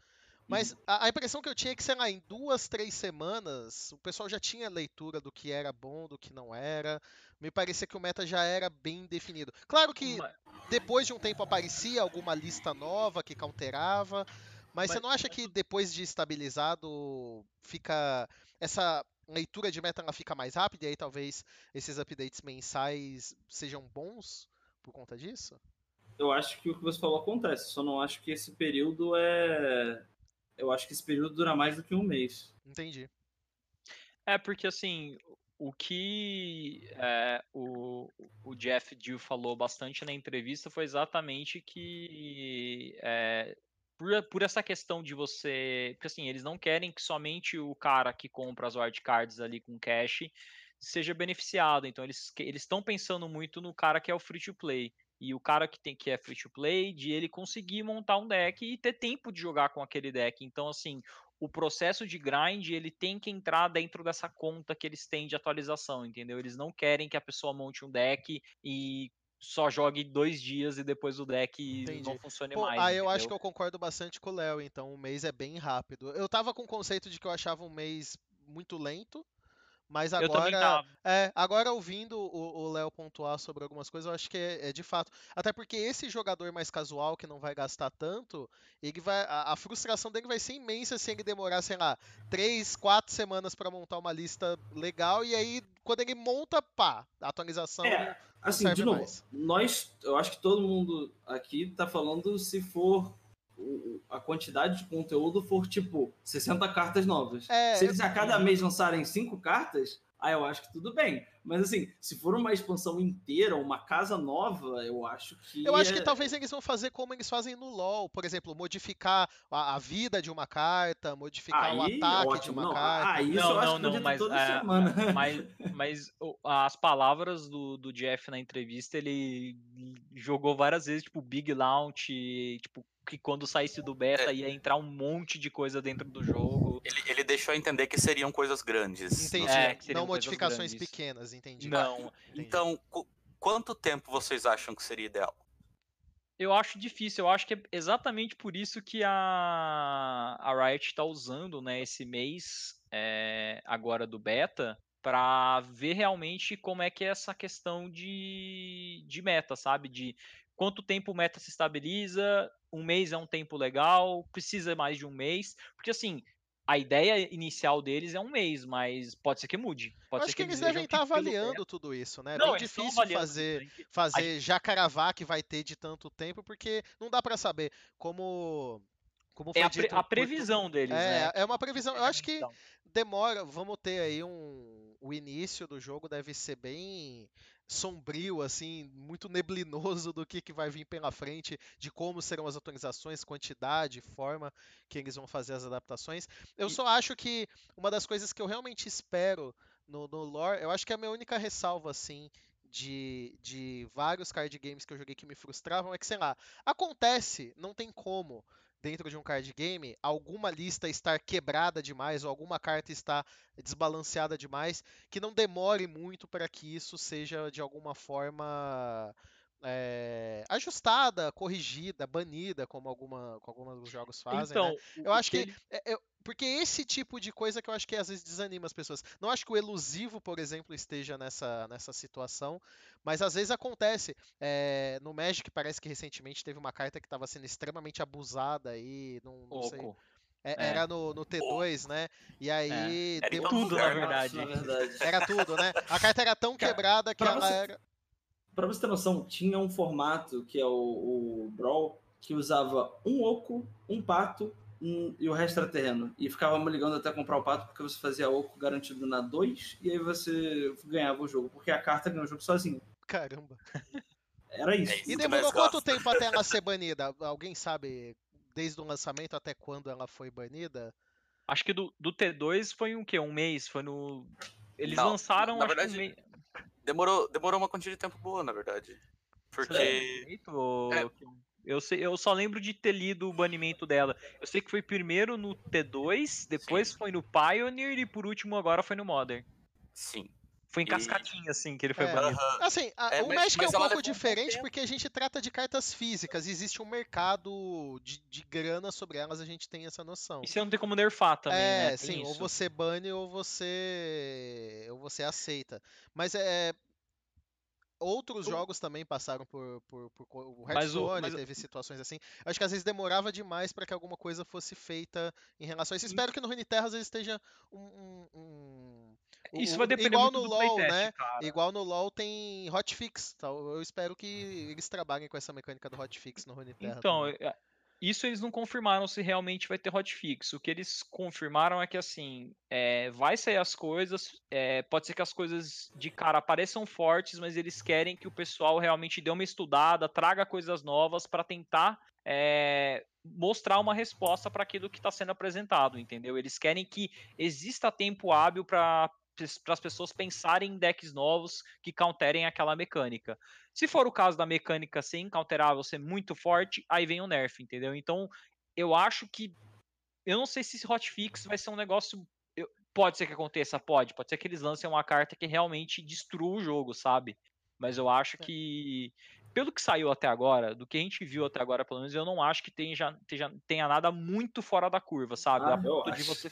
Mas uhum. a, a, impressão que eu tinha é que, sei lá, em duas, três semanas, o pessoal já tinha leitura do que era bom, do que não era. Me parecia que o meta já era bem definido. Claro que depois de um tempo aparecia alguma lista nova que counterava, mas, Mas você não acha que depois de estabilizado fica essa leitura de meta ela fica mais rápida e aí talvez esses updates mensais sejam bons por conta disso? Eu acho que o que você falou acontece, só não acho que esse período é. Eu acho que esse período dura mais do que um mês. Entendi. É, porque assim, o que é, o, o Jeff Dill falou bastante na entrevista foi exatamente que é, por, por essa questão de você. Porque assim, eles não querem que somente o cara que compra as wildcards ali com cash seja beneficiado. Então eles estão pensando muito no cara que é o free to play. E o cara que tem que é free to play, de ele conseguir montar um deck e ter tempo de jogar com aquele deck. Então, assim, o processo de grind ele tem que entrar dentro dessa conta que eles têm de atualização, entendeu? Eles não querem que a pessoa monte um deck e só jogue dois dias e depois o deck Entendi. não funcione Pô, mais. Aí eu acho que eu concordo bastante com o Léo, então o mês é bem rápido. Eu tava com o conceito de que eu achava um mês muito lento, mas agora, é, agora ouvindo o Léo pontuar sobre algumas coisas, eu acho que é, é, de fato. Até porque esse jogador mais casual que não vai gastar tanto, ele vai, a, a frustração dele vai ser imensa se ele demorar, sei lá, três, quatro semanas para montar uma lista legal e aí quando ele monta, pá, a atualização. É, assim, de novo, mais. nós, eu acho que todo mundo aqui tá falando se for a quantidade de conteúdo for tipo 60 cartas novas. É, se eles a cada mês lançarem 5 cartas, aí eu acho que tudo bem. Mas assim, se for uma expansão inteira, uma casa nova, eu acho que. Eu acho que é talvez eles vão fazer como eles fazem no LoL, por exemplo, modificar a, a vida de uma carta, modificar aí, o ataque ótimo. de uma não, carta. Ah, isso não, eu acho não, que não, mas, toda é, semana. Mas, mas as palavras do, do Jeff na entrevista, ele jogou várias vezes, tipo, Big Launch, tipo, que quando saísse do beta é. ia entrar um monte de coisa dentro do jogo. Ele, ele deixou a entender que seriam coisas grandes. Entendi. É, não modificações grandes. pequenas, entendi. Não. Entendi. Então, quanto tempo vocês acham que seria ideal? Eu acho difícil, eu acho que é exatamente por isso que a, a Riot está usando né, esse mês é, agora do beta para ver realmente como é que é essa questão de, de meta, sabe? De quanto tempo o meta se estabiliza, um mês é um tempo legal, precisa mais de um mês, porque assim, a ideia inicial deles é um mês, mas pode ser que mude. Pode acho que, que eles devem estar avaliando tudo isso, né? É não, Bem difícil fazer, fazer já cravar que vai ter de tanto tempo, porque não dá para saber como como é a, pre a, previsão deles, é, né? É uma previsão. Eu acho que demora. Vamos ter aí um. O início do jogo deve ser bem sombrio, assim, muito neblinoso do que, que vai vir pela frente, de como serão as atualizações, quantidade, forma que eles vão fazer as adaptações. Eu só acho que uma das coisas que eu realmente espero no, no lore, eu acho que é a minha única ressalva, assim, de, de vários card games que eu joguei que me frustravam é que, sei lá, acontece, não tem como dentro de um card game alguma lista estar quebrada demais ou alguma carta estar desbalanceada demais, que não demore muito para que isso seja de alguma forma é, ajustada, corrigida, banida, como, alguma, como alguns dos jogos fazem. Né? Então, né? Eu acho que. Ele... É, eu, porque esse tipo de coisa que eu acho que às vezes desanima as pessoas. Não acho que o elusivo, por exemplo, esteja nessa, nessa situação, mas às vezes acontece. É, no Magic parece que recentemente teve uma carta que estava sendo extremamente abusada aí, não, não sei. É, é. Era no, no T2, né? E aí. É. Era tudo, na verdade. na verdade. Era tudo, né? A carta era tão quebrada que ela você, era. Pra você ter noção, tinha um formato que é o, o Brawl que usava um oco, um pato um, e o resto era terreno. E ficava me ligando até comprar o pato porque você fazia oco garantido na 2 e aí você ganhava o jogo, porque a carta ganhou o jogo sozinho. Caramba. Era isso. É e demorou quanto tempo até ela ser banida? Alguém sabe desde o lançamento até quando ela foi banida? Acho que do, do T2 foi um quê? Um mês? Foi no. Eles Não, lançaram. Na verdade, um demorou, demorou uma quantidade de tempo boa, na verdade. Porque. É. Eu, sei, eu só lembro de ter lido o banimento dela. Eu sei que foi primeiro no T2, depois Sim. foi no Pioneer e por último agora foi no Modern. Sim. Foi em cascadinha, e... assim, que ele foi é. banido. Assim, a, é, o Magic é um pouco diferente porque a gente trata de cartas físicas. Existe um mercado de, de grana sobre elas, a gente tem essa noção. E você não tem como nerfar também, é, né? sim, isso. ou você bane ou você ou você aceita. Mas é Outros jogos também passaram por. por, por o Hearthstone mas... teve situações assim. Acho que às vezes demorava demais para que alguma coisa fosse feita em relação a isso. Espero que no Runeterra às vezes esteja um. um, um isso vai depender igual no LoL, playtest, né? Cara. Igual no LoL tem hotfix. Tá? Eu espero que eles trabalhem com essa mecânica do hotfix no Runeterra. Então, também. É, isso eles não confirmaram se realmente vai ter hotfix. O que eles confirmaram é que assim, é, vai sair as coisas. É, pode ser que as coisas de cara pareçam fortes, mas eles querem que o pessoal realmente dê uma estudada, traga coisas novas para tentar é, mostrar uma resposta para aquilo que está sendo apresentado, entendeu? Eles querem que exista tempo hábil para para as pessoas pensarem em decks novos que counterem aquela mecânica. Se for o caso da mecânica ser incounterável, ser muito forte, aí vem o nerf, entendeu? Então, eu acho que. Eu não sei se esse hotfix vai ser um negócio. Eu, pode ser que aconteça, pode. Pode ser que eles lancem uma carta que realmente destrua o jogo, sabe? Mas eu acho é. que pelo que saiu até agora, do que a gente viu até agora, pelo menos, eu não acho que tenha, tenha, tenha nada muito fora da curva, sabe? Ah, a ponto de você.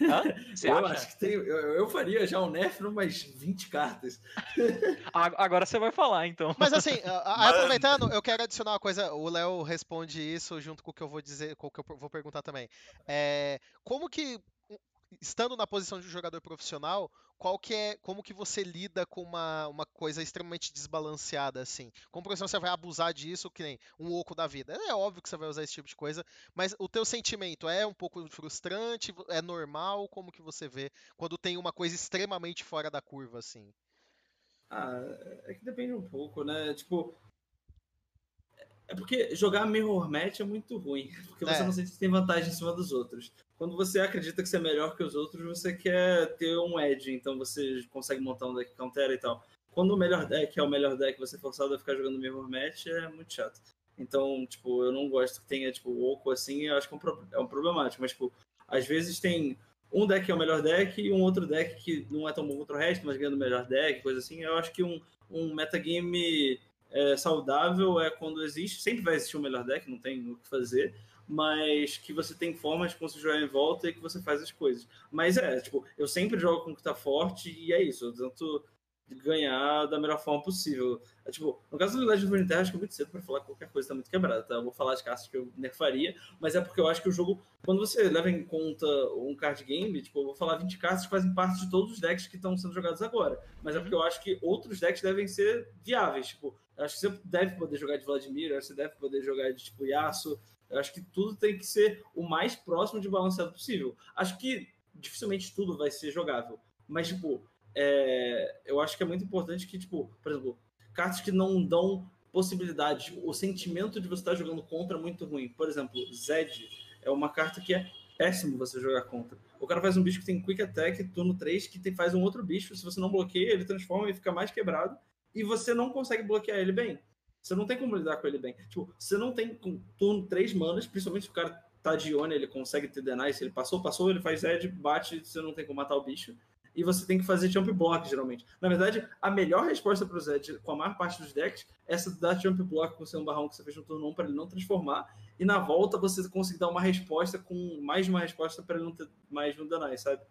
Hã? Você eu acha? acho que tem. Eu, eu faria já o um Nerf umas 20 cartas. agora você vai falar, então. Mas assim, aproveitando, eu quero adicionar uma coisa. O Léo responde isso junto com o que eu vou dizer, com o que eu vou perguntar também. É, como que estando na posição de um jogador profissional, qual que é, como que você lida com uma, uma coisa extremamente desbalanceada assim? Como profissional você vai abusar disso, que nem um oco da vida? É óbvio que você vai usar esse tipo de coisa, mas o teu sentimento é um pouco frustrante, é normal, como que você vê quando tem uma coisa extremamente fora da curva assim? Ah, é que depende um pouco, né? Tipo, é porque jogar mirror match é muito ruim, porque você é. não sente que tem vantagem em cima dos outros quando você acredita que você é melhor que os outros, você quer ter um edge, então você consegue montar um deck counter e tal. Quando o melhor deck é o melhor deck, você é forçado a ficar jogando mirror match, é muito chato. Então, tipo, eu não gosto que tenha, tipo, oco assim, eu acho que é um, é um problemático, mas, tipo, às vezes tem um deck que é o melhor deck e um outro deck que não é tão bom contra o resto, mas ganhando o melhor deck, coisa assim. Eu acho que um, um metagame é, saudável é quando existe, sempre vai existir um melhor deck, não tem o que fazer, mas que você tem formas de conseguir jogar em volta e que você faz as coisas. Mas é, tipo, eu sempre jogo com o que tá forte e é isso, eu tento ganhar da melhor forma possível. É, tipo, no caso do Legend of Runeterra, acho que é muito cedo para falar que qualquer coisa tá muito quebrada, tá? Eu vou falar as cartas que eu nerfaria, mas é porque eu acho que o jogo, quando você leva em conta um card game, tipo, eu vou falar 20 cartas que fazem parte de todos os decks que estão sendo jogados agora, mas é porque eu acho que outros decks devem ser viáveis, tipo, acho que você deve poder jogar de Vladimir, acho que você deve poder jogar de, tipo, Yasuo, eu acho que tudo tem que ser o mais próximo de balanceado possível. Acho que dificilmente tudo vai ser jogável. Mas, tipo, é... eu acho que é muito importante que, tipo, por exemplo, cartas que não dão possibilidade, tipo, o sentimento de você estar jogando contra é muito ruim. Por exemplo, Zed é uma carta que é péssimo você jogar contra. O cara faz um bicho que tem Quick Attack, turno 3, que tem, faz um outro bicho, se você não bloqueia, ele transforma e fica mais quebrado, e você não consegue bloquear ele bem. Você não tem como lidar com ele bem. Tipo, você não tem com turno três manas, principalmente se o cara tá de Ione, ele consegue ter deny. Se ele passou, passou, ele faz Ed, bate, você não tem como matar o bicho. E você tem que fazer jump block, geralmente. Na verdade, a melhor resposta para o Zed, com a maior parte dos decks, é essa dar jump block com o seu barrão que você fez no turno 1 para ele não transformar. E na volta você conseguir dar uma resposta com mais uma resposta para ele não ter mais um deny, sabe?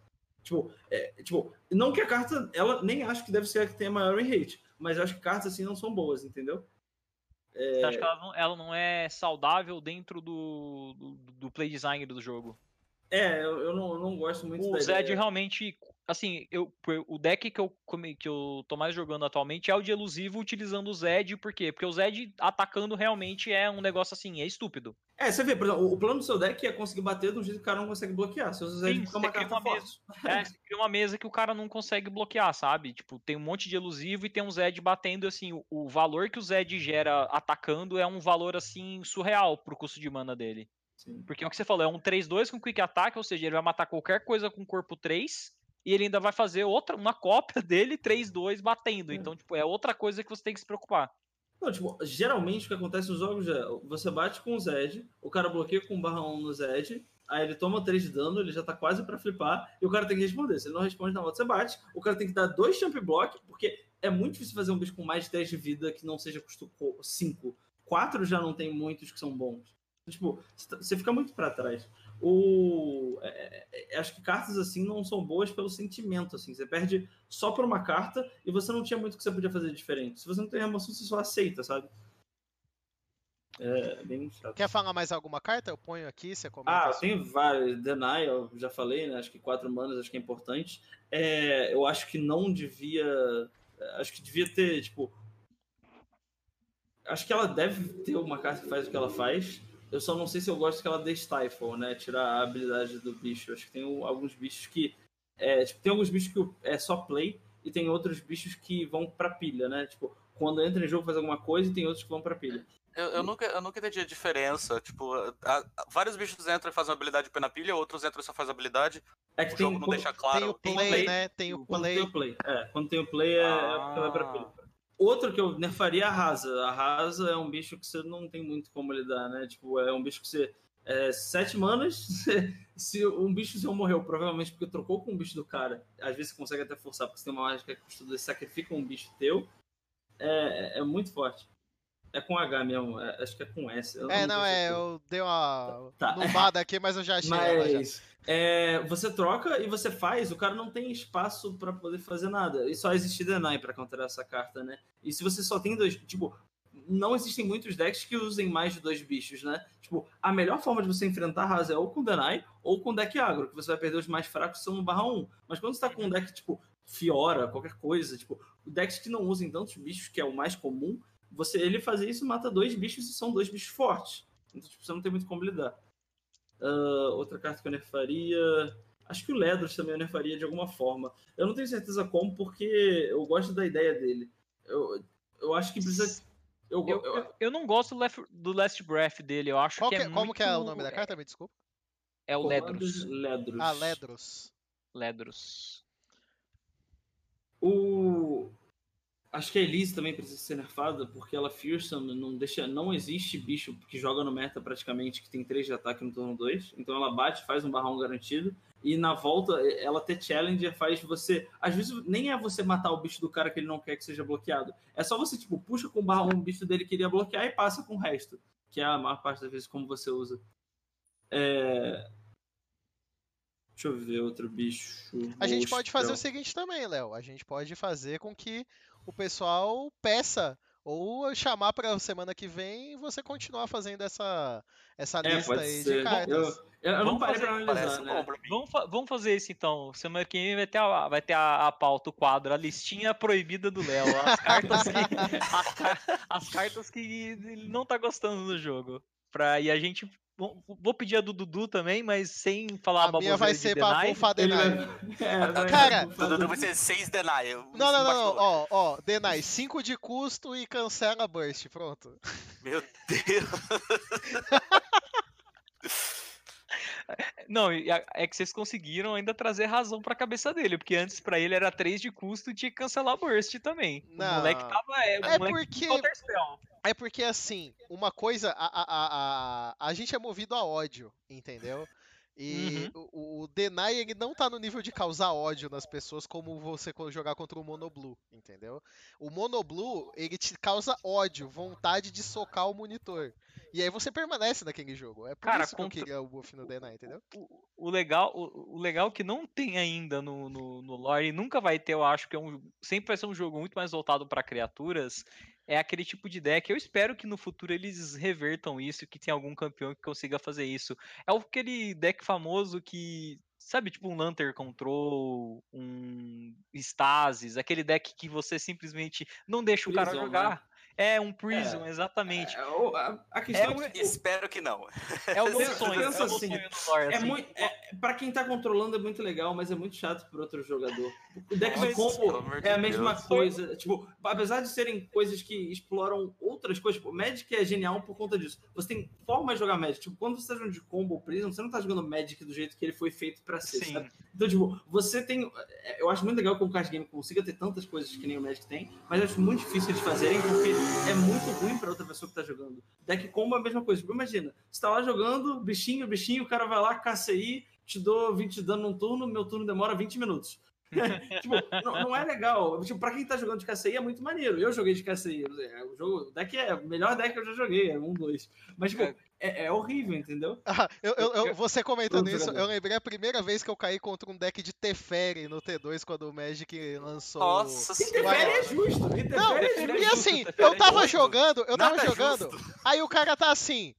Tipo, é, tipo, não que a carta, ela nem acho que deve ser a que tenha maior em hate, mas acho que cartas assim não são boas, entendeu? É... Você acha que ela não, ela não é saudável dentro do, do, do, play design do jogo? É, eu, eu, não, eu não gosto muito o da Zed ideia. realmente, assim, eu, o deck que eu, que eu tô mais jogando atualmente é o de elusivo utilizando o Zed, por quê? Porque o Zed atacando realmente é um negócio assim, é estúpido. É, você vê, por exemplo, o plano do seu deck é conseguir bater um jeito que o cara não consegue bloquear. Se o Zed Sim, uma uma forte. Mesa, é, você cria uma mesa que o cara não consegue bloquear, sabe? Tipo, tem um monte de elusivo e tem um Zed batendo, assim, o, o valor que o Zed gera atacando é um valor, assim, surreal pro custo de mana dele. Sim. Porque é o que você falou, é um 3-2 com Quick Attack, ou seja, ele vai matar qualquer coisa com corpo 3 e ele ainda vai fazer outra, uma cópia dele 3-2 batendo. É. Então, tipo, é outra coisa que você tem que se preocupar. Não, tipo, geralmente o que acontece nos jogos é você bate com o Zed, o cara bloqueia com barra 1 no Zed, aí ele toma 3 de dano, ele já tá quase para flipar, e o cara tem que responder. Se ele não responde na volta, você bate, o cara tem que dar dois champ block, porque é muito difícil fazer um bicho com mais de 10 de vida que não seja custo 5. 4 já não tem muitos que são bons. Tipo, você fica muito para trás o é, é, é, acho que cartas assim não são boas pelo sentimento assim você perde só por uma carta e você não tinha muito que você podia fazer diferente se você não tem emoção você só aceita sabe é bem chato. Quer falar mais alguma carta? Eu ponho aqui, você comenta. Ah, assim. tem vários. Deny, eu já falei, né? Acho que quatro manas, acho que é importante. É, eu acho que não devia. Acho que devia ter, tipo. Acho que ela deve ter uma carta que faz o que ela faz. Eu só não sei se eu gosto que ela dê stifle, né? Tirar a habilidade do bicho. Acho que tem alguns bichos que. É, tipo, tem alguns bichos que é só play e tem outros bichos que vão pra pilha, né? Tipo, quando entra em jogo faz alguma coisa e tem outros que vão pra pilha. Eu, eu, nunca, eu nunca entendi a diferença. Tipo, a, a, vários bichos entram e fazem uma habilidade pé na pilha, outros entram e só fazem habilidade. É que o tem, jogo não deixa claro. Tem o play, tem play né? Tem o play. Quando tem o play. É, quando tem o play é, ah. é vai pra pilha. Outro que eu nerfaria é a Rasa. A Rasa é um bicho que você não tem muito como lidar, né? Tipo, é um bicho que você. É, sete manas, se um bicho seu morreu, provavelmente porque trocou com um bicho do cara. Às vezes você consegue até forçar, porque você tem uma mágica que custa sacrifica um bicho teu. É, é muito forte. É com H mesmo, é, acho que é com S. é, não, não é, eu dei uma tá. aqui, mas eu já achei. Mas, é, você troca e você faz, o cara não tem espaço para poder fazer nada. E só existe Deny para counterar essa carta, né? E se você só tem dois. Tipo, não existem muitos decks que usem mais de dois bichos, né? Tipo, a melhor forma de você enfrentar Raza é ou com Deny ou com deck agro, que você vai perder os mais fracos são no barra 1. Mas quando você tá com um deck, tipo, Fiora, qualquer coisa, tipo, decks que não usem tantos bichos, que é o mais comum, você ele fazer isso mata dois bichos e são dois bichos fortes. Então, tipo, você não tem muito como lidar. Uh, outra carta que eu nerfaria. Acho que o Ledros também eu nerfaria de alguma forma. Eu não tenho certeza como, porque eu gosto da ideia dele. Eu, eu acho que precisa. Eu, eu, eu, eu não gosto do last, do last Breath dele. Eu acho que, é que é Como muito... que é o nome da carta? Me desculpa. É o Ledros. Ledros. Ah, Ledros. Ledros. O, Acho que a Elise também precisa ser nerfada, porque ela fearsome não deixa. Não existe bicho que joga no meta praticamente que tem 3 de ataque no turno 2. Então ela bate, faz um barrão garantido. E na volta, ela ter challenger faz você. Às vezes nem é você matar o bicho do cara que ele não quer que seja bloqueado. É só você, tipo, puxa com o barrão o bicho dele queria bloquear e passa com o resto. Que é a maior parte das vezes como você usa. É... Deixa eu ver outro bicho. A gente pode fazer o seguinte também, Léo. A gente pode fazer com que o pessoal peça ou chamar para semana que vem você continuar fazendo essa, essa é, lista aí ser. de cartas. Eu, eu não parei para analisar, né? vamos, vamos fazer isso então. Semana que vem vai ter a, vai ter a, a pauta, o quadro, a listinha proibida do Léo. As cartas que, as, as, cartas que ele não tá gostando do jogo. Pra, e a gente Vou pedir a do Dudu também, mas sem falar a minha vai ser pra bufar Denai. É, Cara, o Dudu vai ser 6 Denai. Não, não, não, não. Ó, ó, Denai, 5 de custo e cancela Burst. Pronto. Meu Deus. Não, é que vocês conseguiram ainda trazer razão pra cabeça dele, porque antes pra ele era 3 de custo e tinha que cancelar Burst também. Não. O moleque tava. É, é porque. É porque assim, uma coisa, a, a, a, a, gente é movido a ódio, entendeu? E uhum. o, o Deny ele não tá no nível de causar ódio nas pessoas como você jogar contra o Monoblue, entendeu? O Monoblue, ele te causa ódio, vontade de socar o monitor. E aí você permanece naquele jogo. É por Cara, isso que eu queria o buff no Deny, entendeu? O, legal, o, o, legal que não tem ainda no, no, no lore, e nunca vai ter, eu acho que é um, sempre vai ser um jogo muito mais voltado para criaturas, é aquele tipo de deck. Eu espero que no futuro eles revertam isso, que tenha algum campeão que consiga fazer isso. É aquele deck famoso que Sabe, tipo um Lantern Control, um Stasis, aquele deck que você simplesmente não deixa o cara Prison, jogar. né? É, um Prison, exatamente. É, o- a, a questão É é, que, tipo, Espero que não. É o meu sonho, pensa é o meu assim, sonho no lore, é assim. muito, é, pra quem tá controlando é muito legal, mas é muito chato pro outro jogador. O deck de Nossa, combo de é a mesma Deus. coisa. Tipo, apesar de serem coisas que exploram outras coisas, tipo, Magic é genial por conta disso. Você tem formas de jogar Magic. Tipo, quando você tá jogando de combo ou Prism, você não tá jogando Magic do jeito que ele foi feito pra ser, Sim. sabe? Então, tipo, você tem. é, Eu acho muito legal que o card game consiga ter tantas coisas que nem o Magic tem, mas eu acho muito difícil de fazerem porque é muito ruim pra outra pessoa que tá jogando. Deck combo é a mesma coisa. Tipo, imagina, você tá lá jogando, bichinho, bichinho, o cara vai lá, aí, te dou 20 de dano num turno, meu turno demora 20 minutos. tipo, não, não é legal. Tipo, pra quem tá jogando de KCI é muito maneiro. Eu joguei de KCI. é, O, jogo, o deck é o melhor deck que eu já joguei, é um, dois. Mas, tipo, é, é horrível, entendeu? Ah, eu, eu- eu- você comentando isso, eu lembrei a primeira vez que eu caí contra um deck de Teferi no T2 quando o Magic lançou. Nossa Interfere senhora. é justo. Interfere Não, é Teferi justo. é E assim, Teferi eu é tava jogando, eu tava Nada jogando, justo. aí o cara tá assim.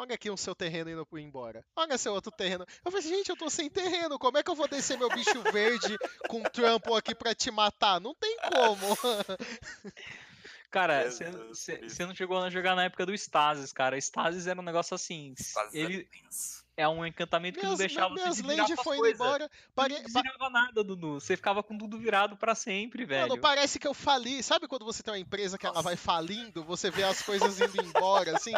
Olha aqui o seu terreno indo embora. Olha seu outro terreno. Eu falei assim, gente, eu tô sem terreno. Como é que eu vou descer meu bicho verde com trampo aqui pra te matar? Não tem como. Cara, você não chegou a jogar na época do Stasis, cara. Stasis era um negócio assim. Faz Ele tenso. É um encantamento que não deixava minhas você suas foi indo coisas. embora. Pare- não desvirava nada, Dudu. Você ficava com tudo virado pra sempre, velho. Mano, parece que eu fali. Sabe quando você tem uma empresa que ela Nossa. vai falindo, você vê as coisas indo embora, assim?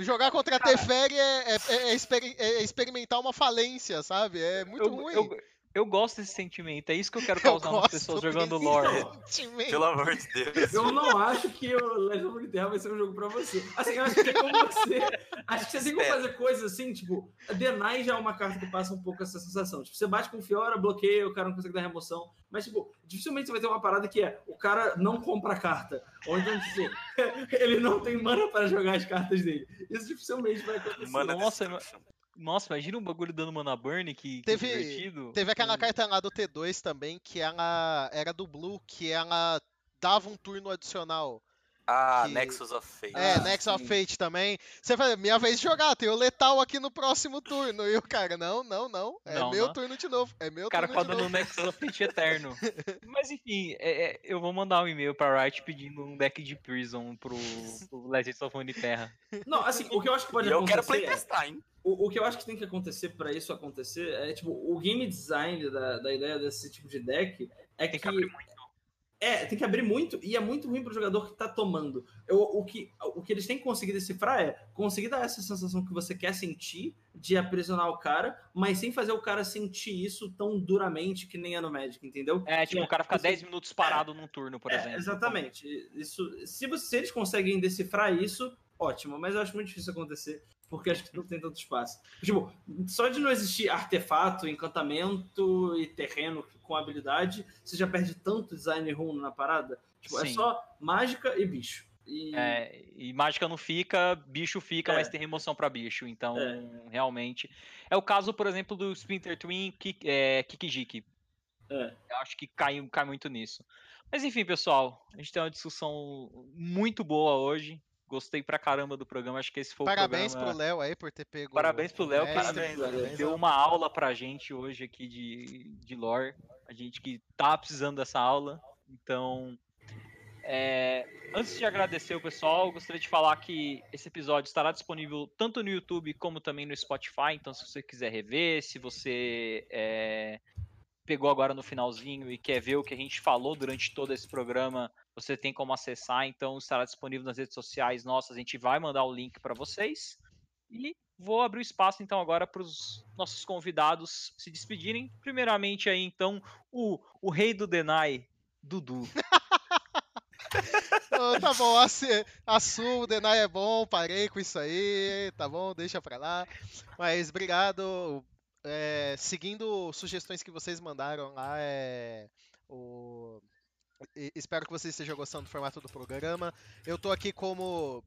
Jogar contra a Teferi é, é- é é experimentar uma falência, sabe? É muito eu, ruim. eu, eu gosto desse sentimento. É isso que eu quero Eu causar nas gosto pessoas jogando lore. sentimento. Pelo amor de Deus. Eu não acho que o Legend of Runeterra vai ser um jogo pra você. Assim, eu acho que é como você. Acho que você tem como Espero. fazer coisas assim, tipo, a Deny já é uma carta que passa um pouco essa sensação. Tipo, você bate com Fiora, bloqueia, o cara não consegue dar remoção. Mas, tipo, dificilmente você vai ter uma parada que é o cara não compra a carta. Ou então, tipo, ele não tem mana para jogar as cartas dele. Isso dificilmente vai acontecer. Mana Nossa. Nossa, imagina um bagulho dando mana burn, que, que Teve- divertido. Teve aquela Hum. carta lá do T2 também, que ela era do Blue, que ela dava um turno adicional. Ah, que- Nexus of Fate. É, Ah, Next of sim. Fate também. Você fala, minha vez de jogar, tem o Letal aqui no próximo turno. E o cara, não, não, não. É Não, meu não. turno de novo. É meu O cara turno com a de dando novo. Nexus of Fate eterno. Mas enfim, é- é, eu vou mandar um e-mail pra Riot pedindo um deck de Prison pro, pro Legends of Runeterra. Não, assim, o que eu acho que pode E eu quero acontecer. é- playtestar, hein? O, o que eu acho que tem que acontecer pra isso acontecer é, tipo, o game design da, da ideia desse tipo de deck é Tem que. que abrir muito. É, tem que abrir muito e é muito ruim pro jogador que tá tomando. Eu, o, que, o que eles têm que conseguir decifrar é conseguir dar essa sensação que você quer sentir de aprisionar o cara, mas sem fazer o cara sentir isso tão duramente que nem é no Magic, entendeu? É, tipo, É, o cara fica você- 10 minutos parado num turno, por É, exemplo. exatamente. Isso, se, você- se eles conseguem decifrar isso, ótimo, mas eu acho muito difícil acontecer, porque acho que não tem tanto espaço. Tipo, só de não existir artefato, encantamento e terreno com habilidade, você já perde tanto design rune na parada. Tipo, é Sim. só mágica e bicho. E É, e mágica não fica, bicho fica, É. mas tem remoção pra bicho. Então, É. realmente. É o caso, por exemplo, do Splinter Twin é, Kikijiki. É. Eu acho que cai, cai muito nisso. Mas enfim, pessoal, a gente tem uma discussão muito boa hoje. Gostei pra caramba do programa. Acho que esse foi Parabéns o programa. pro Léo aí por ter pego. Parabéns pro Léo, que. Parabéns, Léo. Deu uma aula pra gente hoje aqui de, de lore. A gente que tá precisando dessa aula. Então, é, antes de agradecer o pessoal, gostaria de falar que esse episódio estará disponível tanto no YouTube como também no Spotify. Então, se você quiser rever, se você é, pegou agora no finalzinho e quer ver o que a gente falou durante todo esse programa, você tem como acessar. Então, estará disponível nas redes sociais nossas. A gente vai mandar o link para vocês. E vou abrir o espaço então agora para os nossos convidados se despedirem. Primeiramente aí então o, o rei do Denai, Dudu. Ô, tá bom, assu- assumo, o Denai é bom, parei com isso aí, tá bom, deixa pra lá. Mas obrigado. é, seguindo sugestões que vocês mandaram lá, é, o- espero que vocês estejam gostando do formato do programa. Eu tô aqui como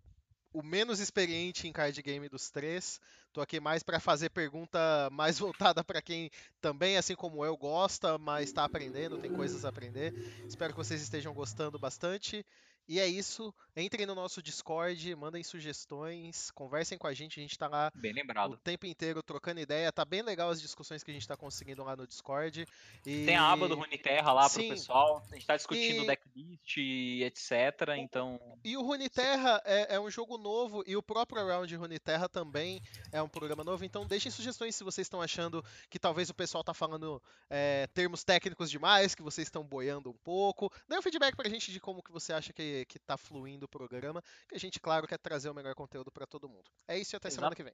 o menos experiente em card game dos três. Tô aqui mais para fazer pergunta mais voltada para quem também, assim como eu, gosta, mas está aprendendo, tem coisas a aprender. Espero que vocês estejam gostando bastante. E é isso. Entrem no nosso Discord, mandem sugestões, conversem com a gente. A gente tá lá bem lembrado. o tempo inteiro trocando ideia. Tá bem legal as discussões que a gente tá conseguindo lá no Discord. E... Tem a aba do Runeterra lá Sim. pro pessoal. A gente tá discutindo e... decklist e etc. Então. E o Runeterra é, é um jogo novo e o próprio Round Runeterra também é um programa novo. Então deixem sugestões se vocês estão achando que talvez o pessoal tá falando é, termos técnicos demais, que vocês estão boiando um pouco. Dê um feedback pra gente de como que você acha que, que tá fluindo o programa, que a gente, claro, quer trazer o melhor conteúdo para todo mundo. É isso e até Exato. semana que vem.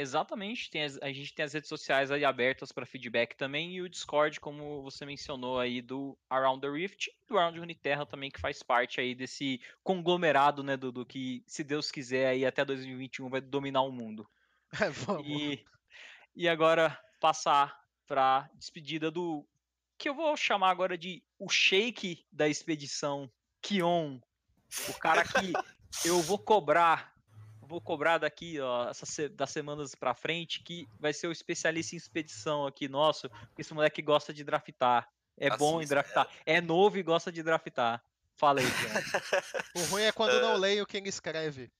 Exatamente, tem as, a gente tem as redes sociais aí abertas para feedback também e o Discord, como você mencionou aí, do Around the Rift, do Around Uniterra também, que faz parte aí desse conglomerado, né, do, do que, se Deus quiser, aí até 2021 vai dominar o mundo. É, vamos. E, e agora passar para despedida do que eu vou chamar agora de o shake da expedição Kion o cara que eu vou cobrar, vou cobrar daqui, ó, essa, das semanas pra frente, que vai ser o especialista em expedição aqui nosso, esse moleque gosta de draftar. É assim, bom em draftar. É. é novo e gosta de draftar. Fala aí, O ruim é quando não leio quem escreve.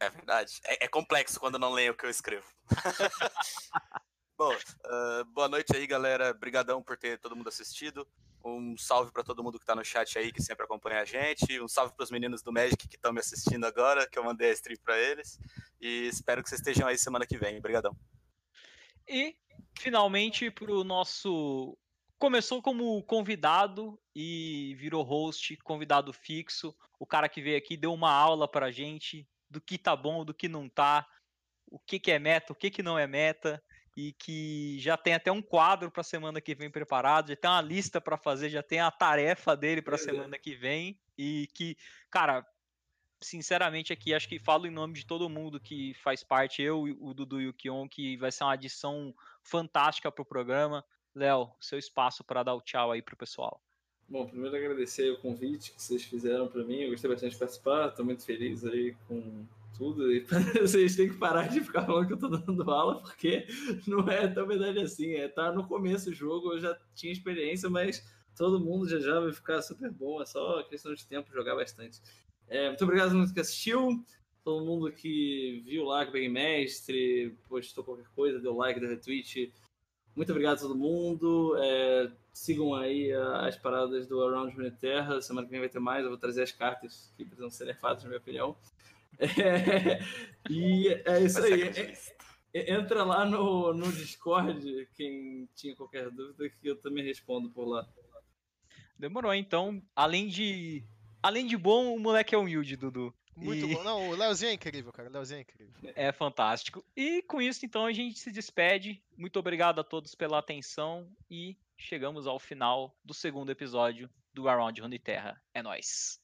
É verdade. É, é complexo quando não leio o que eu escrevo. Bom, uh, boa noite aí, galera. Obrigadão por ter todo mundo assistido. Um salve para todo mundo que está no chat aí, que sempre acompanha a gente. Um salve para os meninos do Magic que estão me assistindo agora, que eu mandei a stream para eles. E espero que vocês estejam aí semana que vem. Obrigadão. E, finalmente, para o nosso. Começou como convidado e virou host, convidado fixo. O cara que veio aqui deu uma aula para a gente do que tá bom, do que não tá, o que, que é meta, o que, que não é meta e que já tem até um quadro para a semana que vem preparado, já tem uma lista para fazer, já tem a tarefa dele para a semana que vem e que, cara, sinceramente aqui acho que falo em nome de todo mundo que faz parte, eu, o Dudu e o Kion, que vai ser uma adição fantástica para o programa. Léo, seu espaço para dar o tchau aí pro pessoal. Bom, primeiro agradecer o convite que vocês fizeram para mim, eu gostei bastante de participar, estou muito feliz aí com tudo. E vocês têm que parar de ficar falando que eu tô dando aula, porque não é tão verdade assim. É, tá no começo do jogo, eu já tinha experiência, mas todo mundo já já vai ficar super bom. É só questão de tempo jogar bastante. É, muito obrigado a todo mundo que assistiu. Todo mundo que viu lá, que peguei mestre, postou qualquer coisa, deu like, deu retweet. Muito obrigado a todo mundo. É, sigam aí as paradas do Around Terra. Semana que vem vai ter mais. Eu vou trazer as cartas que precisam ser nerfadas, na minha opinião. É, e é isso aí. É, é, entra lá no, no Discord, quem tinha qualquer dúvida, que eu também respondo por lá. Demorou, então. Além de. Além de bom, o moleque é humilde, Dudu. Muito e... bom. Não, o Leozinho é incrível, cara. O Leozinho é incrível. É fantástico. E com isso, então, a gente se despede. Muito obrigado a todos pela atenção e chegamos ao final do segundo episódio do Around Terra. É nóis.